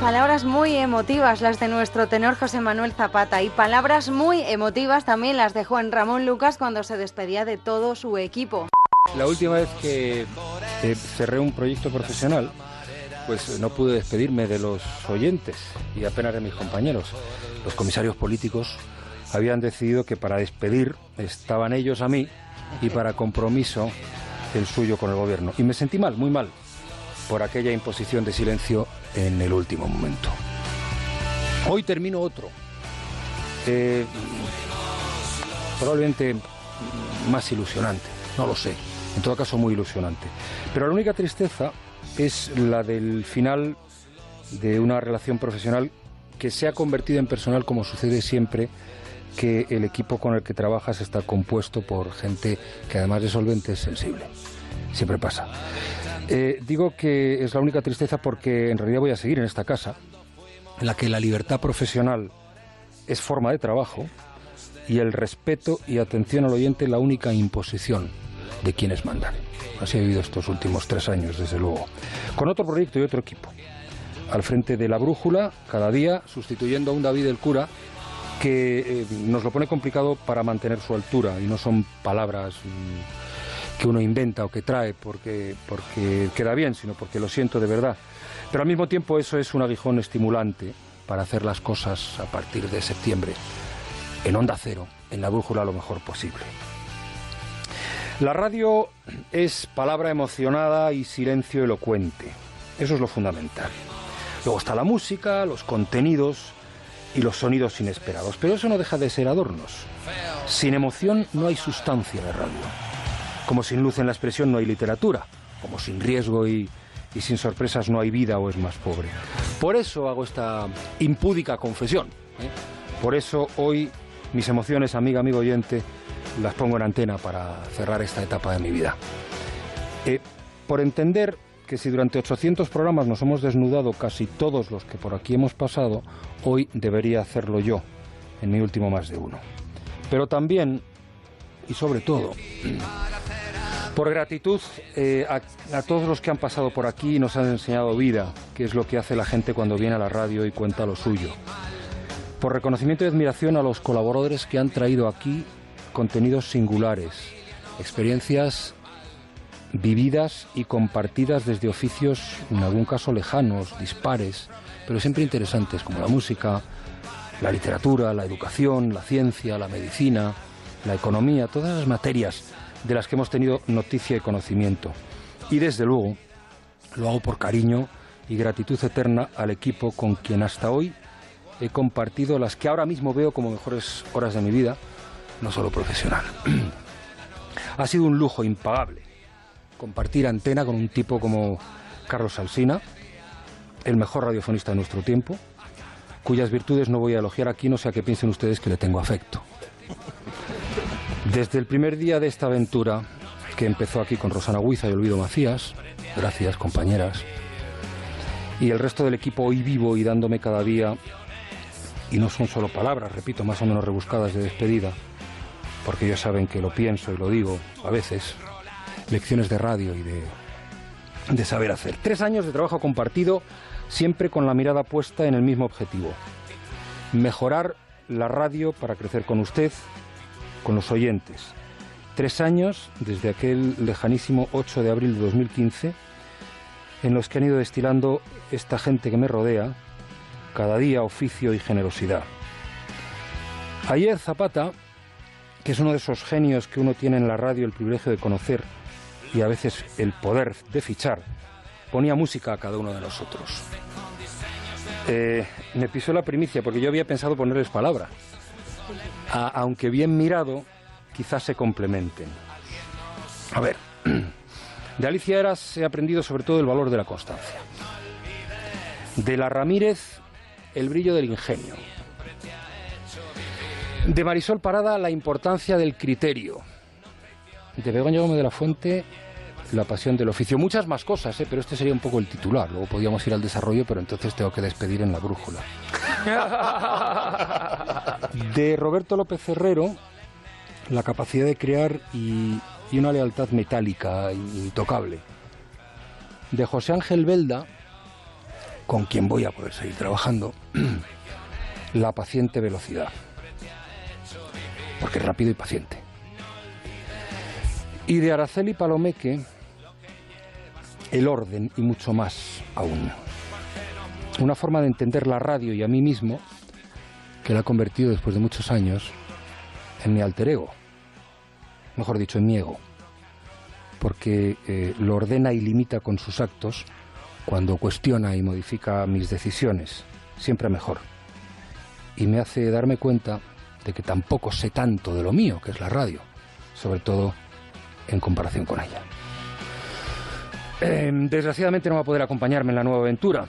Palabras muy emotivas las de nuestro tenor José Manuel Zapata y palabras muy emotivas también las de Juan Ramón Lucas cuando se despedía de todo su equipo. La última vez que cerré un proyecto profesional, pues no pude despedirme de los oyentes y apenas de mis compañeros. Los comisarios políticos habían decidido que para despedir estaban ellos a mí y para compromiso el suyo con el gobierno. Y me sentí mal, muy mal, por aquella imposición de silencio en el último momento. Hoy termino otro. Eh, probablemente más ilusionante, no lo sé. En todo caso, muy ilusionante. Pero la única tristeza es la del final de una relación profesional que se ha convertido en personal como sucede siempre que el equipo con el que trabajas está compuesto por gente que además de solvente es sensible. Siempre pasa. Eh, digo que es la única tristeza porque en realidad voy a seguir en esta casa, en la que la libertad profesional es forma de trabajo y el respeto y atención al oyente la única imposición de quienes mandan. Así he vivido estos últimos tres años, desde luego. Con otro proyecto y otro equipo. Al frente de la brújula, cada día, sustituyendo a un David el cura que eh, nos lo pone complicado para mantener su altura y no son palabras mm, que uno inventa o que trae porque, porque queda bien, sino porque lo siento de verdad. Pero al mismo tiempo eso es un aguijón estimulante para hacer las cosas a partir de septiembre, en onda cero, en la brújula lo mejor posible. La radio es palabra emocionada y silencio elocuente. Eso es lo fundamental. Luego está la música, los contenidos y los sonidos inesperados. Pero eso no deja de ser adornos. Sin emoción no hay sustancia de radio. Como sin luz en la expresión no hay literatura. Como sin riesgo y, y sin sorpresas no hay vida o es más pobre. Por eso hago esta impúdica confesión. ¿eh? Por eso hoy mis emociones, amiga, amigo oyente, las pongo en antena para cerrar esta etapa de mi vida. Eh, por entender que si durante 800 programas nos hemos desnudado casi todos los que por aquí hemos pasado, hoy debería hacerlo yo, en mi último más de uno. Pero también, y sobre todo, <clears throat> por gratitud eh, a, a todos los que han pasado por aquí y nos han enseñado vida, que es lo que hace la gente cuando viene a la radio y cuenta lo suyo. Por reconocimiento y admiración a los colaboradores que han traído aquí contenidos singulares, experiencias vividas y compartidas desde oficios, en algún caso lejanos, dispares, pero siempre interesantes, como la música, la literatura, la educación, la ciencia, la medicina, la economía, todas las materias de las que hemos tenido noticia y conocimiento. Y desde luego, lo hago por cariño y gratitud eterna al equipo con quien hasta hoy he compartido las que ahora mismo veo como mejores horas de mi vida, no solo profesional. <clears throat> ha sido un lujo impagable compartir antena con un tipo como Carlos Alsina, el mejor radiofonista de nuestro tiempo, cuyas virtudes no voy a elogiar aquí, no sea que piensen ustedes que le tengo afecto. Desde el primer día de esta aventura, que empezó aquí con Rosana Huiza y Olvido Macías, gracias compañeras, y el resto del equipo hoy vivo y dándome cada día, y no son solo palabras, repito, más o menos rebuscadas de despedida, porque ellos saben que lo pienso y lo digo a veces, lecciones de radio y de, de saber hacer. Tres años de trabajo compartido, siempre con la mirada puesta en el mismo objetivo. Mejorar la radio para crecer con usted, con los oyentes. Tres años desde aquel lejanísimo 8 de abril de 2015, en los que han ido destilando esta gente que me rodea, cada día oficio y generosidad. Ayer Zapata, que es uno de esos genios que uno tiene en la radio el privilegio de conocer, y a veces el poder de fichar, ponía música a cada uno de nosotros. Eh, me pisó la primicia porque yo había pensado ponerles palabra. Aunque bien mirado, quizás se complementen. A ver, <clears throat> de Alicia Eras he aprendido sobre todo el valor de la constancia. De la Ramírez, el brillo del ingenio. De Marisol Parada, la importancia del criterio. De Begoña Gómez de la Fuente, la pasión del oficio. Muchas más cosas, ¿eh? pero este sería un poco el titular. Luego podíamos ir al desarrollo, pero entonces tengo que despedir en la brújula. <laughs> De Roberto López Herrero, la capacidad de crear y, y una lealtad metálica, intocable. De José Ángel Belda, con quien voy a poder seguir trabajando, <clears throat> la paciente velocidad. Porque es rápido y paciente. Y de Araceli Palomeque, el orden y mucho más aún. Una forma de entender la radio y a mí mismo que la ha convertido después de muchos años en mi alter ego. Mejor dicho, en mi ego. Porque eh, lo ordena y limita con sus actos cuando cuestiona y modifica mis decisiones, siempre mejor. Y me hace darme cuenta que tampoco sé tanto de lo mío, que es la radio, sobre todo en comparación con ella. Eh, desgraciadamente no va a poder acompañarme en la nueva aventura,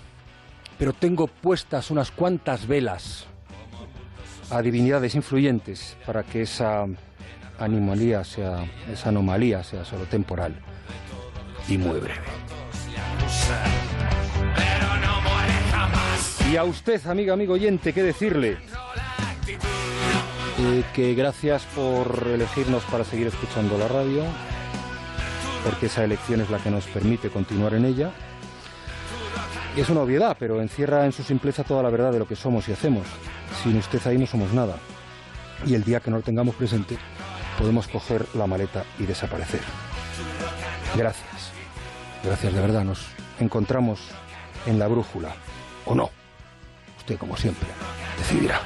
pero tengo puestas unas cuantas velas a divinidades influyentes para que esa anomalía sea, esa anomalía sea solo temporal y muy breve. Y a usted, amiga, amigo oyente, ¿qué decirle? Eh, que gracias por elegirnos para seguir escuchando la radio, porque esa elección es la que nos permite continuar en ella. Es una obviedad, pero encierra en su simpleza toda la verdad de lo que somos y hacemos. Sin usted ahí no somos nada. Y el día que no lo tengamos presente, podemos coger la maleta y desaparecer. Gracias. Gracias de verdad. Nos encontramos en la brújula. ¿O no? Usted, como siempre, decidirá.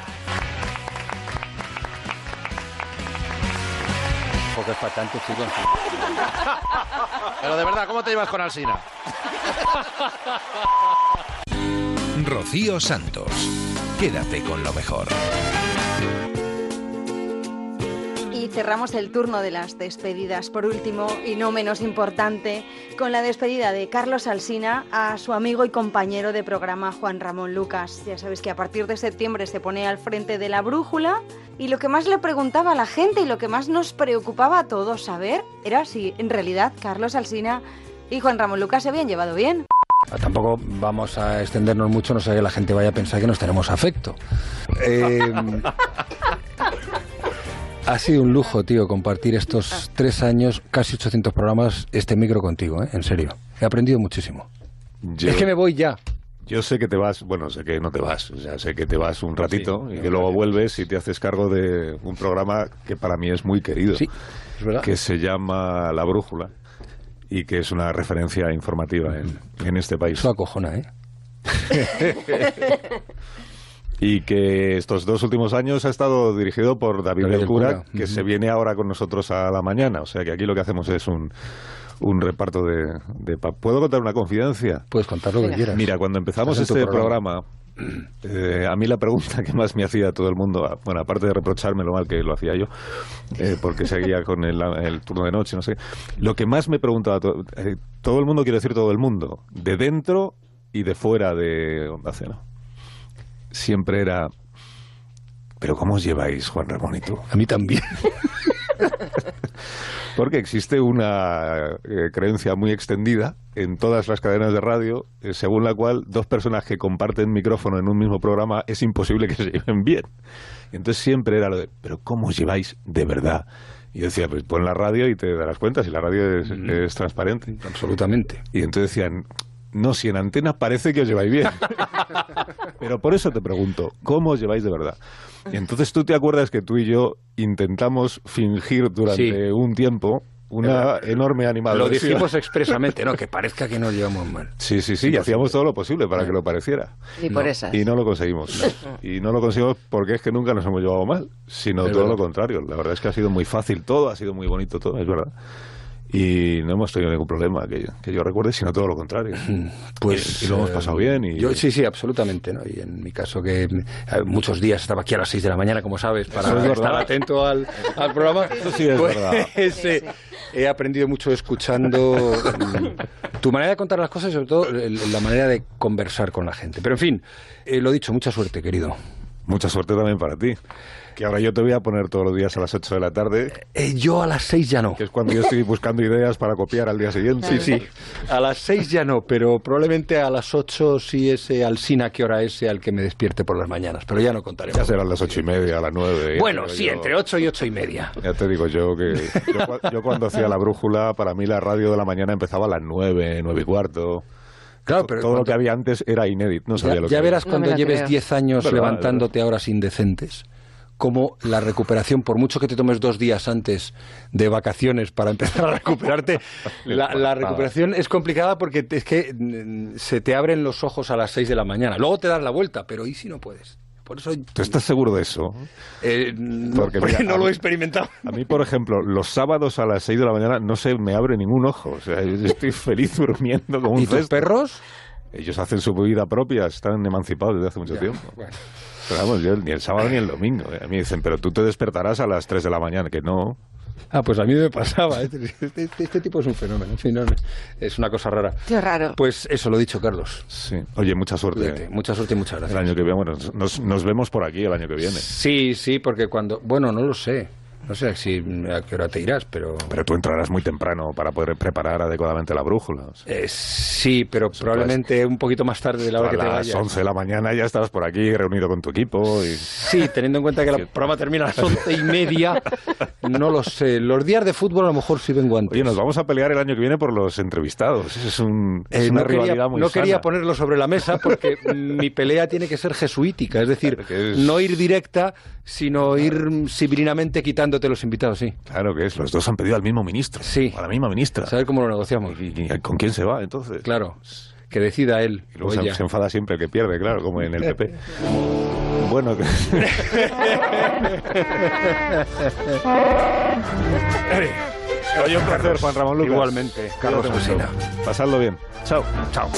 Es para tanto, chicos. Pero de verdad, ¿cómo te llevas con Alsina? Rocío Santos. Quédate con lo mejor. Cerramos el turno de las despedidas, por último y no menos importante, con la despedida de Carlos Alsina a su amigo y compañero de programa Juan Ramón Lucas. Ya sabéis que a partir de septiembre se pone al frente de la brújula y lo que más le preguntaba a la gente y lo que más nos preocupaba a todos saber era si en realidad Carlos Alsina y Juan Ramón Lucas se habían llevado bien. Tampoco vamos a extendernos mucho, no sé que la gente vaya a pensar que nos tenemos afecto. <laughs> Eh, ha sido un lujo, tío, compartir estos tres años, casi 800 programas, este micro contigo, ¿eh? En serio. He aprendido muchísimo. Yo- Es que me voy ya. Yo sé que te vas, bueno, sé que no te vas, o sea, sé que te vas un ratito y que luego vuelves y te haces cargo de un programa que para mí es muy querido, que se llama La Brújula y que es una referencia informativa en, en este país. Eso acojona, ¿eh? <laughs> <laughs> y que estos dos últimos años ha estado dirigido por David David del Cura, Cura. que se viene ahora con nosotros a la mañana. O sea que aquí lo que hacemos es un, un reparto de, de pa- ¿Puedo contar una confidencia? Puedes contar lo que quieras. Mira, cuando empezamos Estás este programa, eh, a mí la pregunta que más me hacía todo el mundo, a- bueno, aparte de reprocharme lo mal que lo hacía yo, eh, porque seguía con el, el turno de noche, no sé, lo que más me preguntaba, to- eh, todo el mundo, quiero decir todo el mundo, de dentro y de fuera de Onda Cero, siempre era, pero ¿cómo os lleváis, Juan Ramón y tú? A mí también. <laughs> Porque existe una eh, creencia muy extendida en todas las cadenas de radio, eh, según la cual dos personas que comparten micrófono en un mismo programa es imposible que se lleven bien. Y entonces siempre era lo de, pero ¿cómo os lleváis de verdad? Y yo decía, pues pon la radio y te darás cuenta si la radio es, es transparente. Absolutamente. Y entonces decían, no, si en antena parece que os lleváis bien. <laughs> Pero por eso te pregunto, ¿cómo os lleváis de verdad? Y entonces tú te acuerdas que tú y yo intentamos fingir durante Sí. un tiempo una enorme Lo animadversión. dijimos expresamente, ¿no? Que parezca que nos llevamos mal. Sí, sí, sí, y hacíamos todo lo posible para que lo pareciera. Ni por esas. Y no lo conseguimos. Y no lo conseguimos porque es que nunca nos hemos llevado mal, sino Es todo verdad. lo contrario. La verdad es que ha sido muy fácil todo, ha sido muy bonito todo, es verdad. Y no hemos tenido ningún problema que, que yo recuerde, sino todo lo contrario. Pues y, y lo hemos pasado bien. Y, Yo, sí, sí, absolutamente. ¿no? Y en mi caso, que eh, muchos días estaba aquí a las 6 de la mañana, como sabes, para es estar atento al, al programa. <laughs> Eso sí es Pues, verdad. <laughs> eh, He aprendido mucho escuchando mm, tu manera de contar las cosas y sobre todo la manera de conversar con la gente. Pero en fin, eh, lo dicho, mucha suerte, querido. Mucha suerte también para ti. Que ahora yo te voy a poner todos los días a las 8 de la tarde. Eh, yo a las 6 ya no. Que es cuando yo estoy buscando ideas para copiar al día siguiente. Sí, sí. A las 6 ya no, pero probablemente a las 8 sí ese Alsina que hora ese al que me despierte por las mañanas. Pero ya no contaremos. Ya serán las ocho y media, las nueve. ya Bueno, te digo sí, yo. entre 8 y 8 y media. Ya te digo yo que yo, yo cuando hacía la brújula, para mí la radio de la mañana empezaba a las nueve, nueve y cuarto. Claro, To- pero todo lo que había antes era inédito, no sabía Ya, lo que ya verás cuando lleves 10 años Verdad, levantándote a horas indecentes, como la recuperación, por mucho que te tomes dos días antes de vacaciones para empezar a recuperarte, <laughs> la, la recuperación es complicada porque es que mm, se te abren los ojos a las 6 de la mañana. Luego te das la vuelta, pero ¿y si no puedes? Por eso ¿Tú estás seguro de eso? eh, Porque, porque mira, no lo he experimentado. A mí, por ejemplo, los sábados a las 6 de la mañana no se me abre ningún ojo. O sea, yo estoy <laughs> feliz durmiendo como un ¿Y tus cesto. perros? Ellos hacen su vida propia, están emancipados desde hace mucho tiempo. Pero vamos, yo ni el sábado ni el domingo. eh. A mí dicen, pero tú te despertarás a las 3 de la mañana, que no. Ah, pues a mí me pasaba. ¿eh? Este, este- este tipo es un fenómeno. En fin, no, no, es una cosa rara. Qué raro. Pues eso, lo dicho, Carlos. Sí. Oye, mucha suerte. Cuídate, mucha suerte y muchas gracias. El año que viene, bueno, nos, nos vemos por aquí el año que viene. Sí, sí, porque cuando... Bueno, no lo sé. No sé si a qué hora te irás, pero... Pero tú entrarás muy temprano para poder preparar adecuadamente la brújula. O sea, Eh, sí, pero probablemente un poquito más tarde de la hora que te a las vayas. 11 de la mañana ya estarás por aquí reunido con tu equipo. Y... Sí, teniendo en cuenta que el programa termina a las once y media, no lo sé. Los días de fútbol a lo mejor sí vengo antes. Oye, nos vamos a pelear el año que viene por los entrevistados. Es, un, es Eh, una no quería, rivalidad muy no quería ponerlo sobre la mesa porque <laughs> mi pelea tiene que ser jesuítica, es decir, no ir directa, sino ir mm, siblinamente los invitados, sí. Claro que es, los dos han pedido al mismo ministro. Sí. A la misma ministra. Saber cómo lo negociamos. ¿Y, y con quién se va entonces? Claro, que decida él Y luego o se, ella. se enfada siempre el que pierde, claro, como en el PP. <laughs> bueno, que... <laughs> Oye, un placer, Juan Ramón Lucas. Igualmente, Carlos. Alsina. Pasadlo bien. Chao. Chao.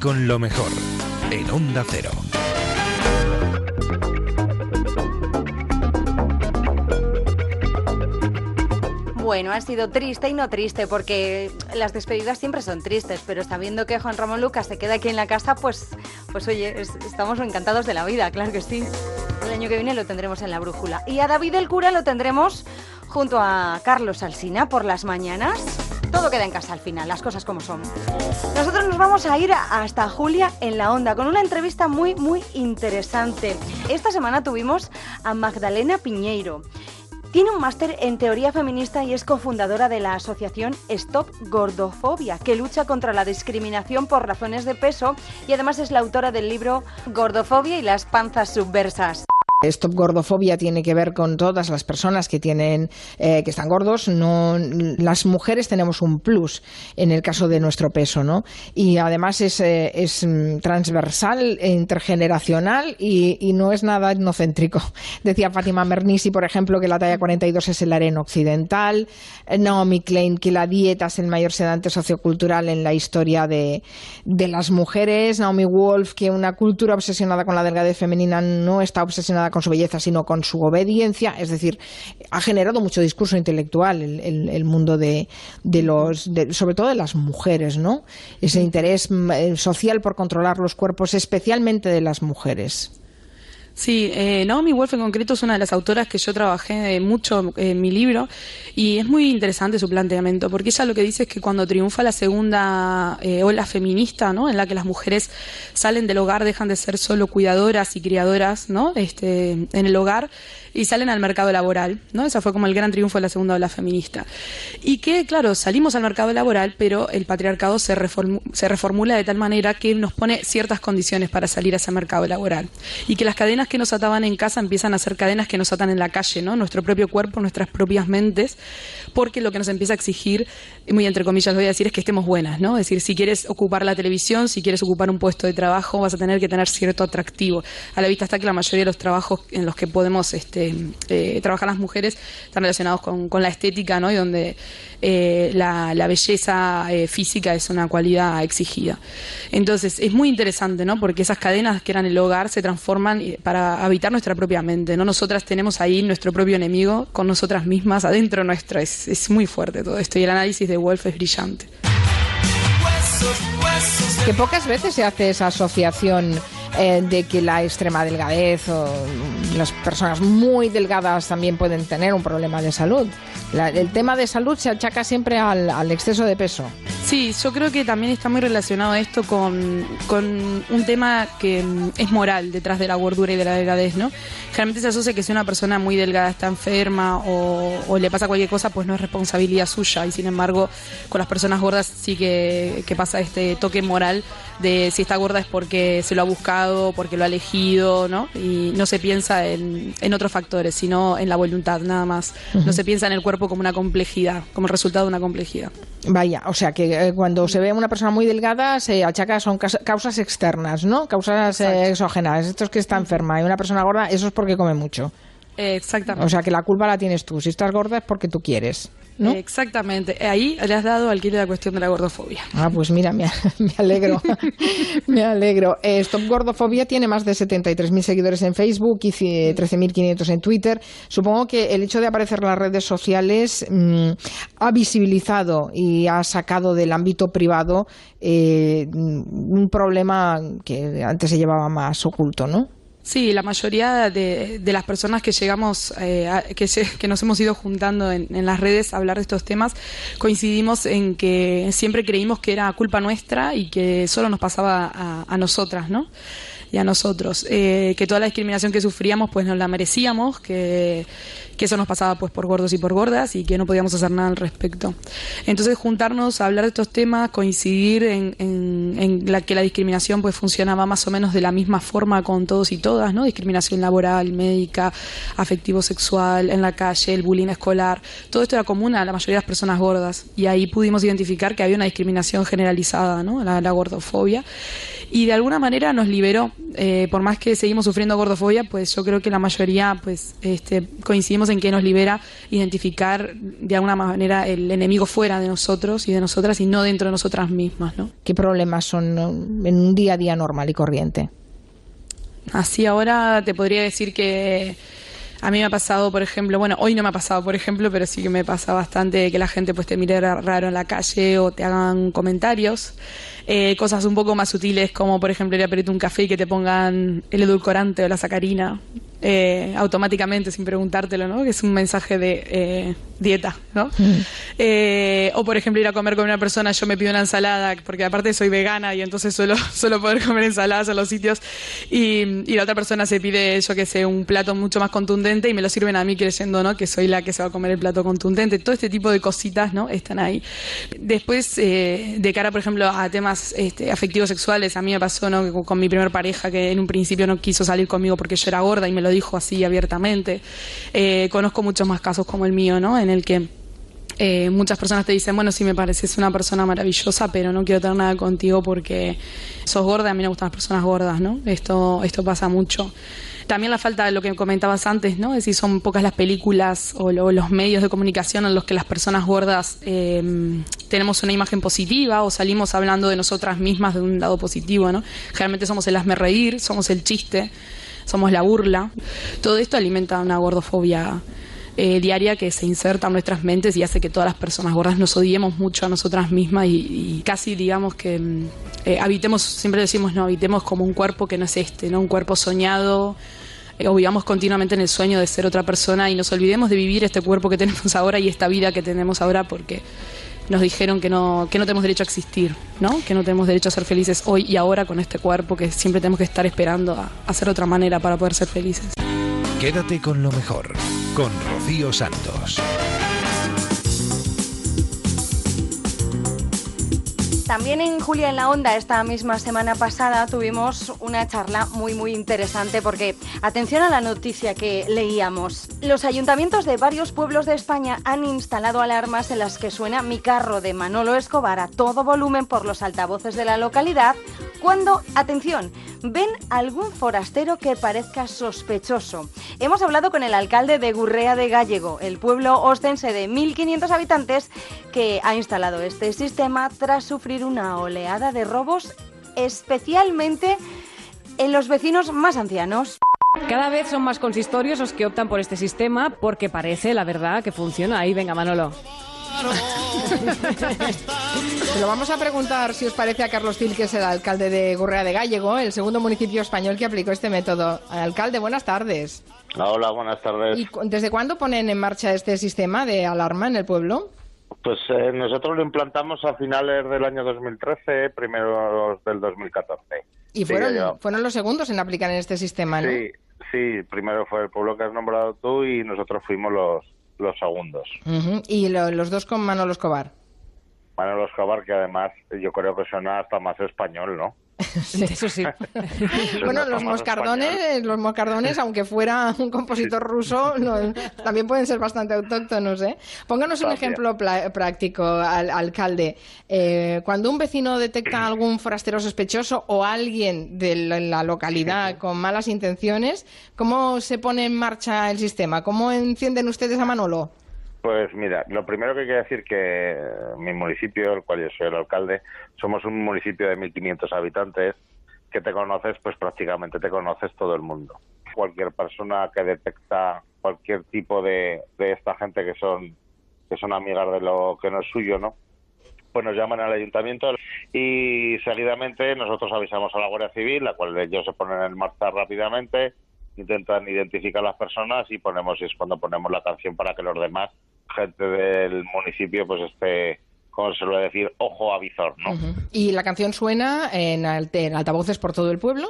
Con lo mejor en Onda Cero. Bueno, ha sido triste y no triste, porque las despedidas siempre son tristes, pero sabiendo que Juan Ramón Lucas se queda aquí en la casa, pues, pues oye, es- estamos encantados de la vida, claro que sí. El año que viene lo tendremos en la brújula. Y a David el cura lo tendremos junto a Carlos Alsina por las mañanas. Todo queda en casa al final, las cosas como son. Nosotros nos vamos a ir hasta Julia en la Onda con una entrevista muy, muy interesante. Esta semana tuvimos a Magdalena Piñeiro. Tiene un máster en teoría feminista y es cofundadora de la asociación Stop Gordofobia, que lucha contra la discriminación por razones de peso y además es la autora del libro Gordofobia y las panzas subversas. Stop Gordofobia tiene que ver con todas las personas que tienen eh, que están gordos. Las mujeres tenemos un plus en el caso de nuestro peso, ¿no? Y además es, eh, mm, transversal, intergeneracional y, y no es nada etnocéntrico. <laughs> Decía Fátima Mernisi, por ejemplo, que la talla 42 es el areno occidental. Eh, Naomi Klein que la dieta es el mayor sedante sociocultural en la historia de, de las mujeres. Naomi Wolf que una cultura obsesionada con la delgadez femenina no está obsesionada con su belleza, sino con su obediencia. Es decir, ha generado mucho discurso intelectual el, el- mundo de, de los, de- sobre todo de las mujeres, ¿no? Ese interés mm, eh, social por controlar los cuerpos, especialmente de las mujeres. Sí, eh, Naomi Wolf en concreto es una de las autoras que yo trabajé eh, mucho en mi libro y es muy interesante su planteamiento porque ella lo que dice es que cuando triunfa la segunda eh, ola feminista, ¿no? en la que las mujeres salen del hogar, dejan de ser solo cuidadoras y criadoras ¿no? este, en el hogar y salen al mercado laboral, ¿no? Ese fue como el gran triunfo de la segunda ola feminista. Y que, claro, salimos al mercado laboral, pero el patriarcado se, reformu- se reformula de tal manera que nos pone ciertas condiciones para salir a ese mercado laboral. Y que las cadenas que nos ataban en casa empiezan a ser cadenas que nos atan en la calle, ¿no? Nuestro propio cuerpo, nuestras propias mentes, porque lo que nos empieza a exigir, muy entre comillas lo voy a decir, es que estemos buenas, ¿no? Es decir, si quieres ocupar la televisión, si quieres ocupar un puesto de trabajo, vas a tener que tener cierto atractivo. A la vista está que la mayoría de los trabajos en los que podemos este, eh, trabajar las mujeres están relacionados con, con la estética, ¿no? Y donde eh, la, la belleza eh, física es una cualidad exigida. Entonces, es muy interesante, ¿no? Porque esas cadenas que eran el hogar se transforman eh, para habitar nuestra propia mente, ¿no? Nosotras tenemos ahí nuestro propio enemigo con nosotras mismas adentro nuestra. Es, es muy fuerte todo esto y el análisis de Wolf es brillante. Que pocas veces se hace esa asociación eh, de que la extrema delgadez o las personas muy delgadas también pueden tener un problema de salud. La- el tema de salud se achaca siempre al, al exceso de peso. Sí, yo creo que también está muy relacionado esto con, con un tema que mm, es moral detrás de la gordura y de la delgadez, ¿no? Generalmente se asocia que si una persona muy delgada está enferma o, o le pasa cualquier cosa, pues no es responsabilidad suya. Y sin embargo, con las personas gordas sí que, que pasa este toque moral de si está gorda es porque se lo ha buscado, porque lo ha elegido, ¿no? Y no se piensa en, en otros factores, sino en la voluntad, nada más. No se piensa en el cuerpo como una complejidad, como resultado de una complejidad. Vaya, o sea que eh, cuando se ve una persona muy delgada se achaca son causas externas, ¿no? Causas eh, exógenas. Esto es que está enferma y una persona gorda, eso es porque come mucho. Eh, Exactamente. O sea que la culpa la tienes tú. Si estás gorda es porque tú quieres. ¿No? Exactamente. Ahí le has dado al de la cuestión de la gordofobia. Ah, pues mira, me, <laughs> me alegro. <laughs> me alegro. Eh, Stop Gordofobia tiene más de 73.000 seguidores en Facebook y ci- 13.500 en Twitter. Supongo que el hecho de aparecer en las redes sociales mm, ha visibilizado y ha sacado del ámbito privado eh, mm, un problema que antes se llevaba más oculto, ¿no? Sí, la mayoría de, de las personas que llegamos, eh, a- que, que nos hemos ido juntando en, en las redes a hablar de estos temas, coincidimos en que siempre creímos que era culpa nuestra y que solo nos pasaba a, a nosotras, ¿no? Y a nosotros. Eh, que toda la discriminación que sufríamos, pues nos la merecíamos, que, que eso nos pasaba pues por gordos y por gordas y que no podíamos hacer nada al respecto. Entonces juntarnos a hablar de estos temas, coincidir en, en- en la que la discriminación pues funcionaba más o menos de la misma forma con todos y todas, ¿no? Discriminación laboral, médica, afectivo sexual, en la calle, el bullying escolar, todo esto era común a la mayoría de las personas gordas y ahí pudimos identificar que había una discriminación generalizada, ¿no? La, la gordofobia y de alguna manera nos liberó. Eh, por más que seguimos sufriendo gordofobia, pues yo creo que la mayoría pues este, coincidimos en que nos libera identificar de alguna manera el enemigo fuera de nosotros y de nosotras y no dentro de nosotras mismas, ¿no? ¿Qué problemas son en un día a día normal y corriente? Así ahora te podría decir que a mí me ha pasado, por ejemplo, bueno, hoy no me ha pasado, por ejemplo, pero sí que me pasa bastante que la gente pues te mire ra- raro en la calle o te hagan comentarios. Eh, cosas un poco más sutiles como, por ejemplo, ir a pedirte un café y que te pongan el edulcorante o la sacarina eh, automáticamente sin preguntártelo, ¿no? Que es un mensaje de eh, dieta, ¿no? Eh, o por ejemplo ir a comer con una persona, yo me pido una ensalada, porque aparte soy vegana y entonces suelo, <laughs> suelo poder comer ensaladas en los sitios y, y la otra persona se pide, yo que sé, un plato mucho más contundente y me lo sirven a mí creyendo, ¿no? Que soy la que se va a comer el plato contundente. Todo este tipo de cositas, ¿no? Están ahí. Después, eh, de cara, por ejemplo, a temas este, afectivos sexuales, a mí me pasó, ¿no? Con, con mi primer pareja que en un principio no quiso salir conmigo porque yo era gorda y me lo dijo así abiertamente. Eh, conozco muchos más casos como el mío, ¿no? En el que eh, muchas personas te dicen, bueno, sí me pareces una persona maravillosa, pero no quiero tener nada contigo porque sos gorda, a mí me gustan las personas gordas, ¿no? Esto, esto pasa mucho. También la falta de lo que comentabas antes, ¿no? Es decir, son pocas las películas o lo- los medios de comunicación en los que las personas gordas eh, tenemos una imagen positiva o salimos hablando de nosotras mismas de un lado positivo, ¿no? Generalmente somos el hazme reír, somos el chiste, somos la burla. Todo esto alimenta una gordofobia eh, diaria que se inserta en nuestras mentes y hace que todas las personas gordas nos odiemos mucho a nosotras mismas y, casi digamos que mm, eh, habitemos, siempre decimos, no, habitemos como un cuerpo que no es este, ¿no? Un cuerpo soñado, eh, o vivamos continuamente en el sueño de ser otra persona y nos olvidemos de vivir este cuerpo que tenemos <laughs> ahora y esta vida que tenemos ahora porque nos dijeron que no, que no tenemos derecho a existir, ¿no? Que no tenemos derecho a ser felices hoy y ahora con este cuerpo que siempre tenemos que estar esperando a, hacer otra manera para poder ser felices. Quédate con lo mejor, con Rocío Santos. También en Julia en la Onda, esta misma semana pasada, tuvimos una charla muy, muy interesante porque, atención a la noticia que leíamos, los ayuntamientos de varios pueblos de España han instalado alarmas en las que suena Mi carro de Manolo Escobar a todo volumen por los altavoces de la localidad cuando, atención, ven algún forastero que parezca sospechoso. Hemos hablado con el alcalde de Gurrea de Gallego, el pueblo ostense de 1.500 habitantes, que ha instalado este sistema tras sufrir una oleada de robos, especialmente en los vecinos más ancianos. Cada vez son más consistorios los que optan por este sistema porque parece, la verdad, que funciona. Ahí, venga, Manolo. Se lo vamos a preguntar si os parece a Carlos Gil, que es el alcalde de Gurrea de Gallego, el segundo municipio español que aplicó este método. Alcalde, buenas tardes. Hola, buenas tardes. ¿Y desde cuándo ponen en marcha este sistema de alarma en el pueblo? Pues eh, nosotros lo implantamos a finales del año 2013, primeros del 2014. Y Sí, fueron, lleva- fueron los segundos en aplicar en este sistema, ¿no? Sí, sí, primero fue el pueblo que has nombrado tú y nosotros fuimos los, los segundos. Ujú. Y lo- los dos con Manolo Escobar. Manolo Escobar, que además yo creo que suena hasta más español, ¿no? <laughs> Eso sí. <laughs> Bueno, los moscardones, los moscardones, aunque fuera un compositor ruso, no- también pueden ser bastante autóctonos, ¿eh? Pónganos un ejemplo práctico, al- alcalde. Eh, cuando un vecino detecta <clears throat> algún forastero sospechoso o alguien de la la localidad con malas intenciones, ¿cómo se pone en marcha el sistema? ¿Cómo encienden ustedes a Manolo? Pues mira, lo primero que hay que decir que eh, mi municipio, el cual yo soy el alcalde, somos un municipio de 1.500 habitantes que te conoces, pues prácticamente te conoces todo el mundo. Cualquier persona que detecta cualquier tipo de, de esta gente que son que son amigas de lo que no es suyo, ¿no? Pues nos llaman al ayuntamiento y seguidamente nosotros avisamos a la Guardia Civil, la cual ellos se ponen en marcha rápidamente, intentan identificar a las personas y ponemos y es cuando ponemos la canción para que los demás, gente del municipio, pues esté, como se suele decir, ojo a visor, ¿no? ¿Y la canción suena en, altavoces por todo el pueblo?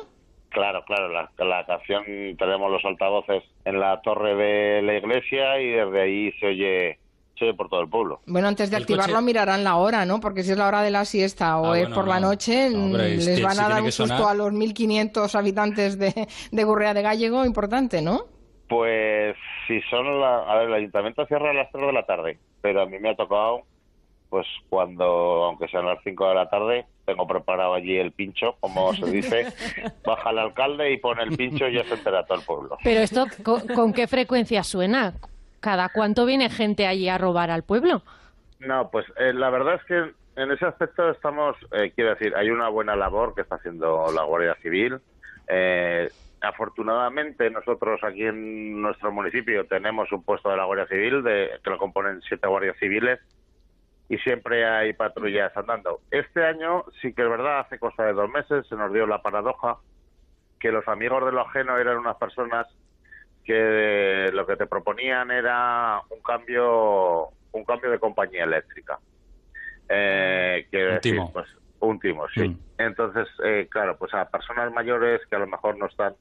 Claro, claro, la, la canción tenemos los altavoces en la torre de la iglesia y desde ahí se oye, se oye por todo el pueblo. Bueno, antes de El activarlo coche- mirarán la hora, ¿no? Porque si es la hora de la siesta o Ah, es bueno, por la no. noche, No, hombre, es les van si a dar un susto sonar- a los 1.500 habitantes de, de Gurrea de Gallego, importante, ¿no? Pues si son la, a ver, el ayuntamiento cierra a las 3 de la tarde, pero a mí me ha tocado, pues cuando, aunque sean las 5 de la tarde, tengo preparado allí el pincho, como se dice, <laughs> baja el alcalde y pone el pincho y ya se entera todo el pueblo. Pero esto, ¿con, con qué frecuencia suena? ¿Cada cuánto viene gente allí a robar al pueblo? No, pues eh, la verdad es que en ese aspecto estamos, eh, quiero decir, hay una buena labor que está haciendo la Guardia Civil. Eh, afortunadamente nosotros aquí en nuestro municipio tenemos un puesto de la Guardia Civil de, que lo componen siete guardias civiles y siempre hay patrullas andando. Este año sí que es verdad, hace cosa de dos meses se nos dio la paradoja que los amigos de lo ajeno eran unas personas que lo que te proponían era un cambio un cambio de compañía eléctrica. Eh, Un decir, pues, un timo, sí. Mm. Entonces, eh, claro, pues a personas mayores que a lo mejor no están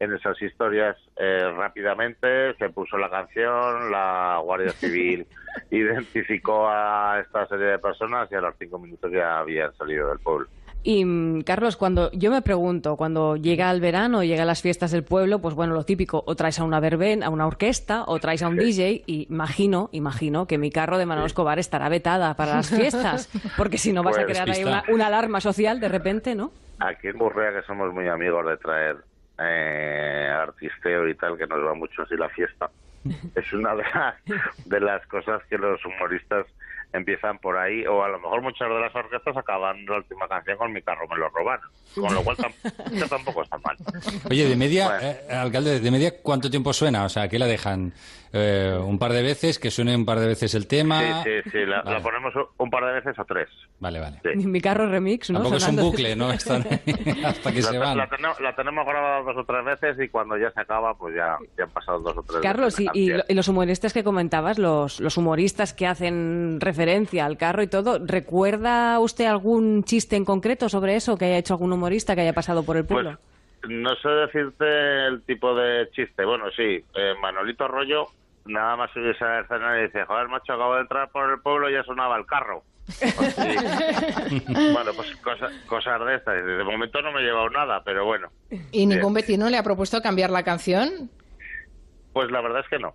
en esas historias, eh, rápidamente se puso la canción, la Guardia Civil <laughs> identificó a esta serie de personas y a los cinco minutos ya habían salido del pueblo. Y mm, Carlos, cuando yo me pregunto, cuando llega el verano, llegan las fiestas del pueblo, pues bueno, lo típico, o traes a una verbena, a una orquesta, o traes a un DJ, y imagino, imagino que mi carro de Manolo Escobar estará vetada para las fiestas, <laughs> porque si no vas a Pues, crear ahí una, una alarma social de repente, ¿no? Aquí en Burrea, que somos muy amigos de traer eh, artisteo y tal, que nos va mucho así la fiesta, <laughs> es una de, las- de las cosas que los humoristas empiezan por ahí, o a lo mejor muchas de las orquestas acaban la última canción con mi carro me lo roban, con lo cual tam- <laughs> que tampoco está mal. Oye, de media, eh, alcalde, de media, ¿cuánto tiempo suena? O sea, ¿qué la dejan? Eh, ¿Un par de veces? ¿Que suene un par de veces el tema? Sí, sí, sí, la, Vale. la ponemos un par de veces o tres. Vale, vale. Mi carro remix, ¿no? Tampoco es un bucle, ¿no? <laughs> Hasta que la, se van. La, tenemos, la tenemos grabada dos o tres veces y cuando ya se acaba, pues ya, ya han pasado dos o tres Carlos, veces y, la y y los humoristas que comentabas, los, los humoristas que hacen referencia al carro y todo, ¿recuerda usted algún chiste en concreto sobre eso que haya hecho algún humorista que haya pasado por el pueblo? No sé decirte el tipo de chiste. Bueno, sí, eh, Manolito Arroyo nada más subirse a la escena y dice, joder, macho, acabo de entrar por el pueblo y ya sonaba el carro. Pues sí. <laughs> bueno, pues cosas, cosas de estas. De momento no me he llevado nada, pero bueno. ¿Y ningún vecino le ha propuesto cambiar la canción? Pues la verdad es que no.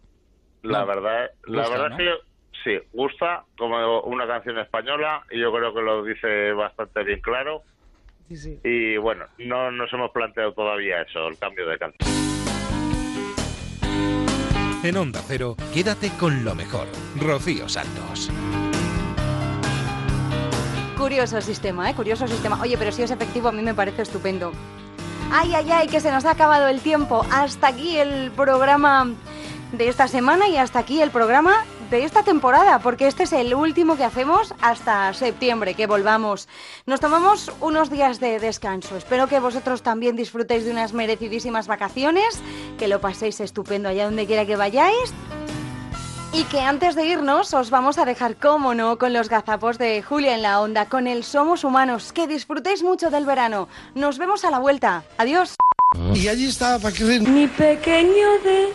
La No. verdad, la Gusta, verdad ¿no? es que sí, gusta como una canción española y yo creo que lo dice bastante bien claro. Y bueno, no nos hemos planteado todavía eso, el cambio de canción. En Onda Cero, quédate con lo mejor. Rocío Santos. Curioso sistema, ¿eh? Curioso sistema. Oye, pero si es efectivo, a mí me parece estupendo. Ay, ay, ay, que se nos ha acabado el tiempo. Hasta aquí el programa de esta semana y hasta aquí el programa de esta temporada, porque este es el último que hacemos hasta septiembre, que volvamos. Nos tomamos unos días de descanso. Espero que vosotros también disfrutéis de unas merecidísimas vacaciones, que lo paséis estupendo allá donde quiera que vayáis. Y que antes de irnos os vamos a dejar, como no, con los gazapos de Julia en la onda, con el Somos Humanos. Que disfrutéis mucho del verano. Nos vemos a la vuelta. Adiós. Y allí estaba Paquirrín. Mi pequeño de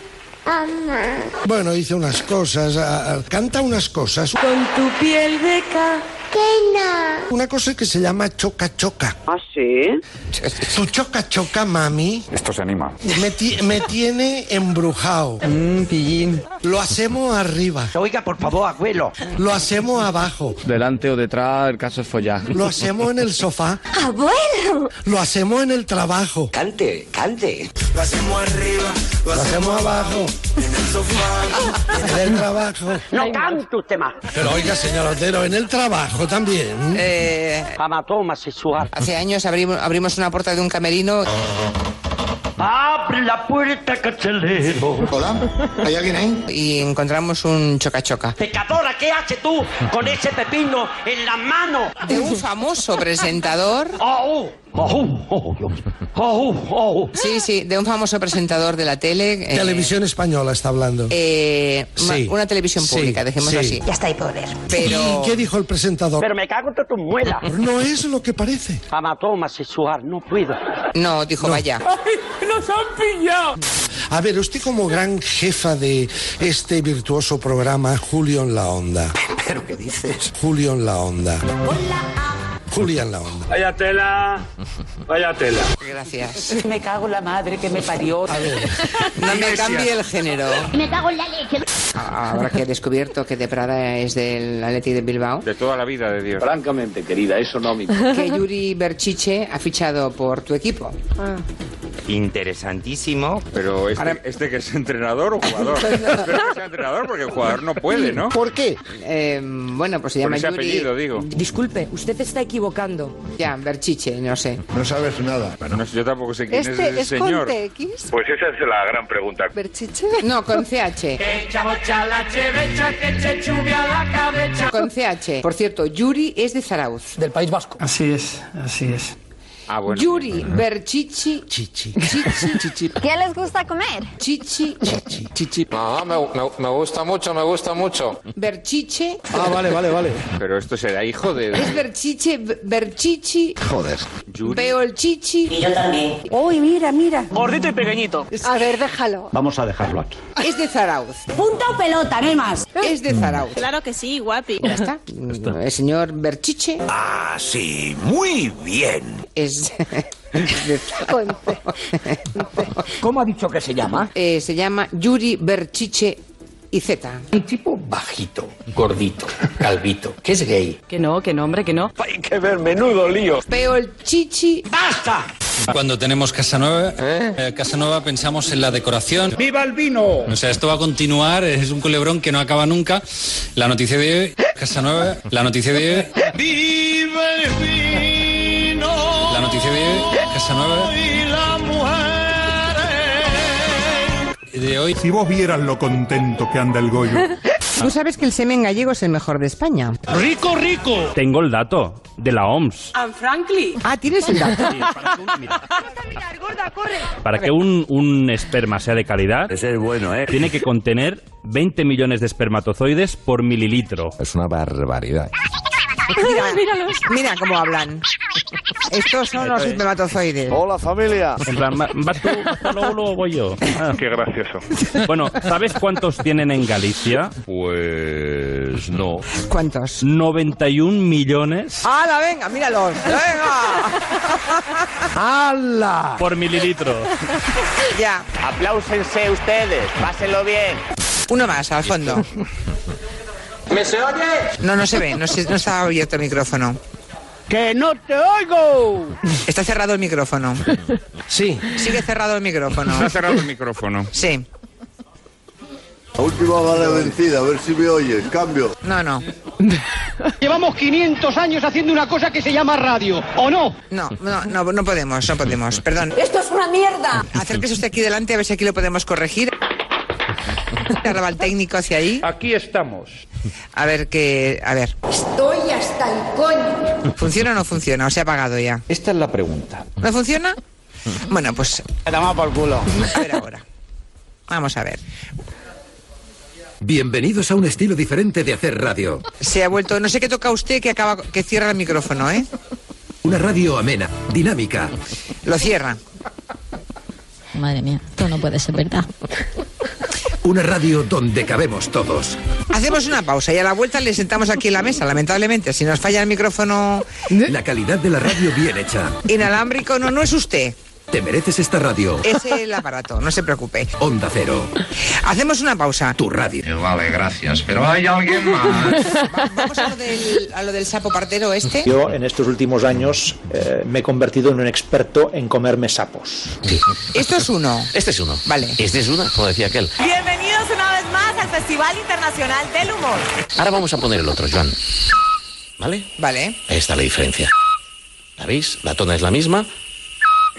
Bueno, hice unas cosas, canta unas cosas. Con tu piel de Una cosa que se llama choca choca. ¿Ah, sí? Tu choca choca, mami. Esto se anima. Me, ti- me tiene embrujado. pillín. Lo hacemos arriba. Oiga, por favor, abuelo. Lo hacemos abajo. Delante o detrás, el caso es follar. Lo hacemos en el sofá. ¡Abuelo! Lo hacemos en el trabajo. Cante, cante. Lo hacemos arriba, lo hacemos abajo. En el sofá, en el trabajo. No cante usted más. Pero oiga, señor Otero, en el trabajo también. Eh, Amatoma sexual. Hace años abrimos, abrimos una puerta de un camerino. Abre la puerta, cachalero. Hola, ¿hay alguien ahí? Y encontramos un choca-choca. Pecadora, ¿qué haces tú con ese pepino en la mano? De un famoso presentador. Oh, oh, oh, Dios. Oh, oh. Sí, sí, de un famoso presentador de la tele. eh, Televisión española está hablando. eh, Sí. una televisión Sí, pública, dejémoslo sí. así. Ya está ahí poder. Pero. ¿Y <laughs> qué dijo el presentador? Pero me cago en tu muela. No es lo que parece. Amatoma sexual, no puedo. No, dijo vaya. ¡Nos han pillado! A ver, usted como gran jefa de este virtuoso programa, Julio en la Onda. <laughs> ¿Pero qué dices? Julio en la Onda. Julia en la Onda. Vaya tela, vaya tela. Gracias. Me cago en la madre que me parió. No me cambie el género. Me cago en la leche. ahora que he descubierto que de Prada es del Atleti de Bilbao, De toda la vida de Dios. Francamente, querida, eso no me que Yuri Berchiche ha fichado por tu equipo. Interesantísimo. Pero este, este que es entrenador o jugador. <laughs> Espero que sea entrenador porque el jugador no puede, ¿no? ¿Por qué? Eh, bueno, pues se Por llama ese Yuri... apellido, digo. Disculpe, usted está equivocando. Ya, Berchiche, no sé. No sabes nada. No sé, yo tampoco sé quién es Este ese es señor. con TX. Pues esa es la gran pregunta. ¿Berchiche? No, con <laughs> CH. Con CH. Por cierto, Yuri es de Zarauz. Del País Vasco. Así es, así es. Ah, bueno. Yuri Berchichi. Chichi. Chichi. <laughs> ¿Qué les gusta comer? Chichi. Chichi. No, me, me- me gusta mucho, me gusta mucho. Berchiche. Ah, vale, vale, vale. Pero esto será hijo de... Es Berchiche, Berchichi. Joder. Veo el chichi. Y yo también. Uy, mira, mira. Gordito y pequeñito. A ver, déjalo. Vamos a dejarlo aquí. Es de Zarauz. Punta o pelota, no hay más. Es de Zarauz. Claro que sí, guapi. Ya está. El señor Berchiche Ah, sí, muy bien. Es. ¿Cómo ha dicho que se llama? Eh, se llama Yuri Berchiche y Z. Un tipo bajito, gordito, calvito, que es gay. Que no, que no, hombre, que no. Hay que ver, menudo lío. Veo el chichi. ¡Basta! Cuando tenemos casa nueva, eh, casa nueva pensamos en la decoración. ¡Viva el vino! O sea, esto va a continuar, es un culebrón que no acaba nunca. La noticia de hoy, casa nueva, la noticia de hoy, ¡Viva el vino! La noticia de hoy, casa nueva Y la mujer. de hoy. Si vos vieras lo contento que anda el Goyo. Tú sabes que el semen gallego es el mejor de España. ¡Rico, rico! Tengo el dato de la OMS. And frankly. Ah, tienes el dato. <laughs> Para que un, un esperma sea de calidad, Ese es bueno, ¿eh? tiene que contener 20 millones de espermatozoides por mililitro. Es una barbaridad. Mira, mira cómo hablan. Estos son los espermatozoides. Hola, familia. En plan, ¿va- ¿vas tú, luego, luego voy yo? Ah. Qué gracioso. Bueno, ¿sabes cuántos tienen en Galicia? Pues no. ¿Cuántos? 91 millones ¡Hala, venga, míralos! ¡Venga! ¡Hala! por mililitro. Ya. Apláusense ustedes, pásenlo bien. Uno más, al fondo. <laughs> ¿Me se oye? No, no se ve, no, se- no está abierto el micrófono. ¡Que no te oigo! Está cerrado el micrófono. Sí. Sigue cerrado el micrófono. Se ha cerrado el micrófono. Sí. La última vale vencida, a ver si me oyes. Cambio. No, no. <laughs> Llevamos 500 años haciendo una cosa que se llama radio, ¿o no? No, no, no, no podemos, no podemos. Perdón. ¡Esto es una mierda! Acérquese usted aquí delante a ver si aquí lo podemos corregir. El técnico hacia ahí. Aquí estamos. A ver qué. A ver. Estoy hasta el coño. ¿Funciona o no funciona? ¿O se ha apagado ya? Esta es la pregunta. ¿No funciona? Bueno, pues. Toma por culo. A ver ahora. Vamos a ver. Bienvenidos a un estilo diferente de hacer radio. Se ha vuelto. No sé qué toca usted que acaba que cierra el micrófono, ¿eh? Una radio amena, dinámica. Lo cierra. Madre mía, esto no puede ser verdad. Una radio donde cabemos todos. Hacemos una pausa y a la vuelta le sentamos aquí en la mesa, lamentablemente. Si nos falla el micrófono La calidad de la radio bien hecha. inalámbrico, no, no es usted. Te mereces esta radio. Es el aparato, no se preocupe. Onda Cero, Hacemos una pausa. tu radio. Vale, gracias, pero hay alguien más. Va- Vamos a lo del, a lo del sapo partero este. Yo en estos últimos años eh, me he convertido en un experto en comerme sapos. Esto es uno. Este es uno. Vale. Este es uno, como decía aquel. Bienvenidos una vez más al Festival Internacional del Humor. Ahora vamos a poner el otro, Joan. ¿Vale? Vale. Ahí está la diferencia. ¿La veis? La tona es la misma.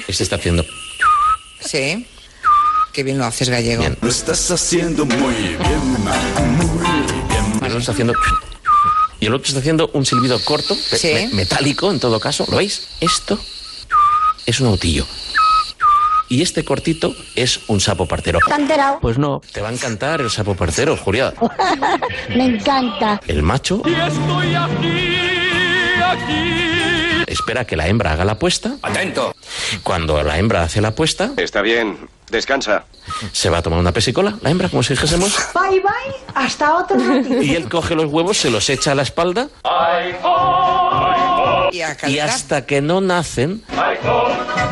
Este está haciendo... Sí. Qué bien lo haces, gallego. Bien. Lo estás haciendo muy bien, El otro está haciendo... Y el otro está haciendo un silbido corto, Sí. me- metálico en todo caso. ¿Lo veis? Esto es un autillo. Y este cortito es un sapo partero. ¿Te has enterado? Pues no, te va a encantar el sapo partero, Julia. <laughs> Me encanta. El macho estoy aquí, aquí. Espera que la hembra haga la puesta. Atento. Cuando la hembra hace la puesta, Está bien, descansa. se va a tomar una pesicola, la hembra, como si dijésemos, Bye bye, hasta otro ratito. <laughs> y él coge los huevos, se los echa a la espalda Y hasta que no nacen,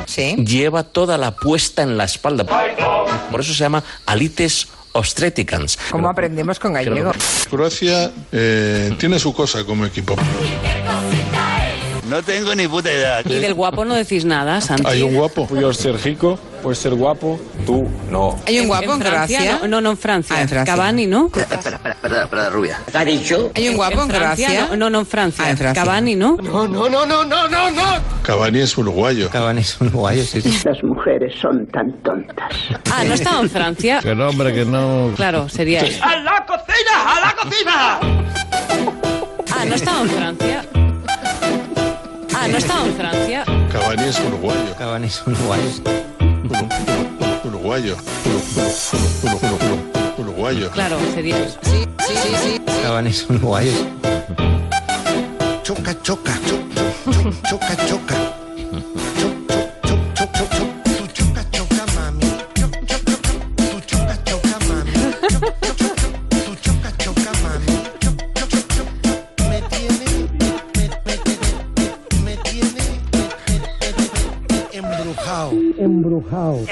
Sí. lleva toda la puesta en la espalda. Por eso se llama alites obstetricans. ¿Cómo aprendemos con gallego? Croacia eh, tiene su cosa como equipo. No tengo ni puta idea. Y del guapo no decís nada, Santi. Hay un guapo. Puedo ser rico, puedes ser guapo, tú no. ¿Hay un guapo en, Francia? No, no, no, en Francia. Ah, en Francia. Cavani, ¿no? Espera, espera, espera, espera, rubia. ¿Qué ha dicho? ¿Hay un guapo en, Croacia? No, no, en Francia. Ah, en Francia. Cavani, ¿no? No, no, no, no, no, no, no. Cavani es uruguayo. Cavani es uruguayo, sí, sí. Las mujeres son tan tontas. Ah, no estaba en Francia. Que no, hombre, que no. Claro, sería eso. ¡A la cocina! ¡A la cocina! Ah, no estaba en Francia. Ah, no estaba en Francia. Cavani es uruguayo. Cavani es uruguayo. Uruguayo. Uru- uru- uru- uru- Uruguayo. Claro, sería eso. Sí, sí, sí, sí. Cavani es uruguayo. Choca, choca, cho- cho- cho- choca, choca. House.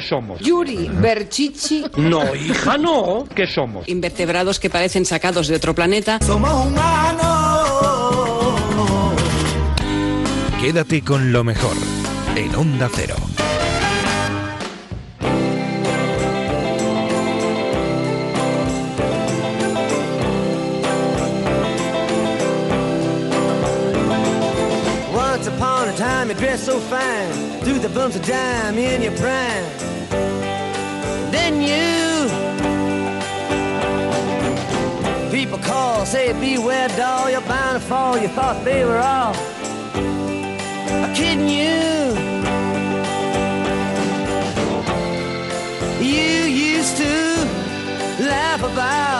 ¿Qué somos? Yuri, Berchichi. No, hija, no. ¿Qué somos? Invertebrados que parecen sacados de otro planeta. Somos humanos. Quédate con lo mejor en Onda Cero. Once upon a time you dressed so fine, threw the bumps of dime in your prime. Then you, people call, say beware doll, you're bound to fall. You thought they were all kidding you. You used to laugh about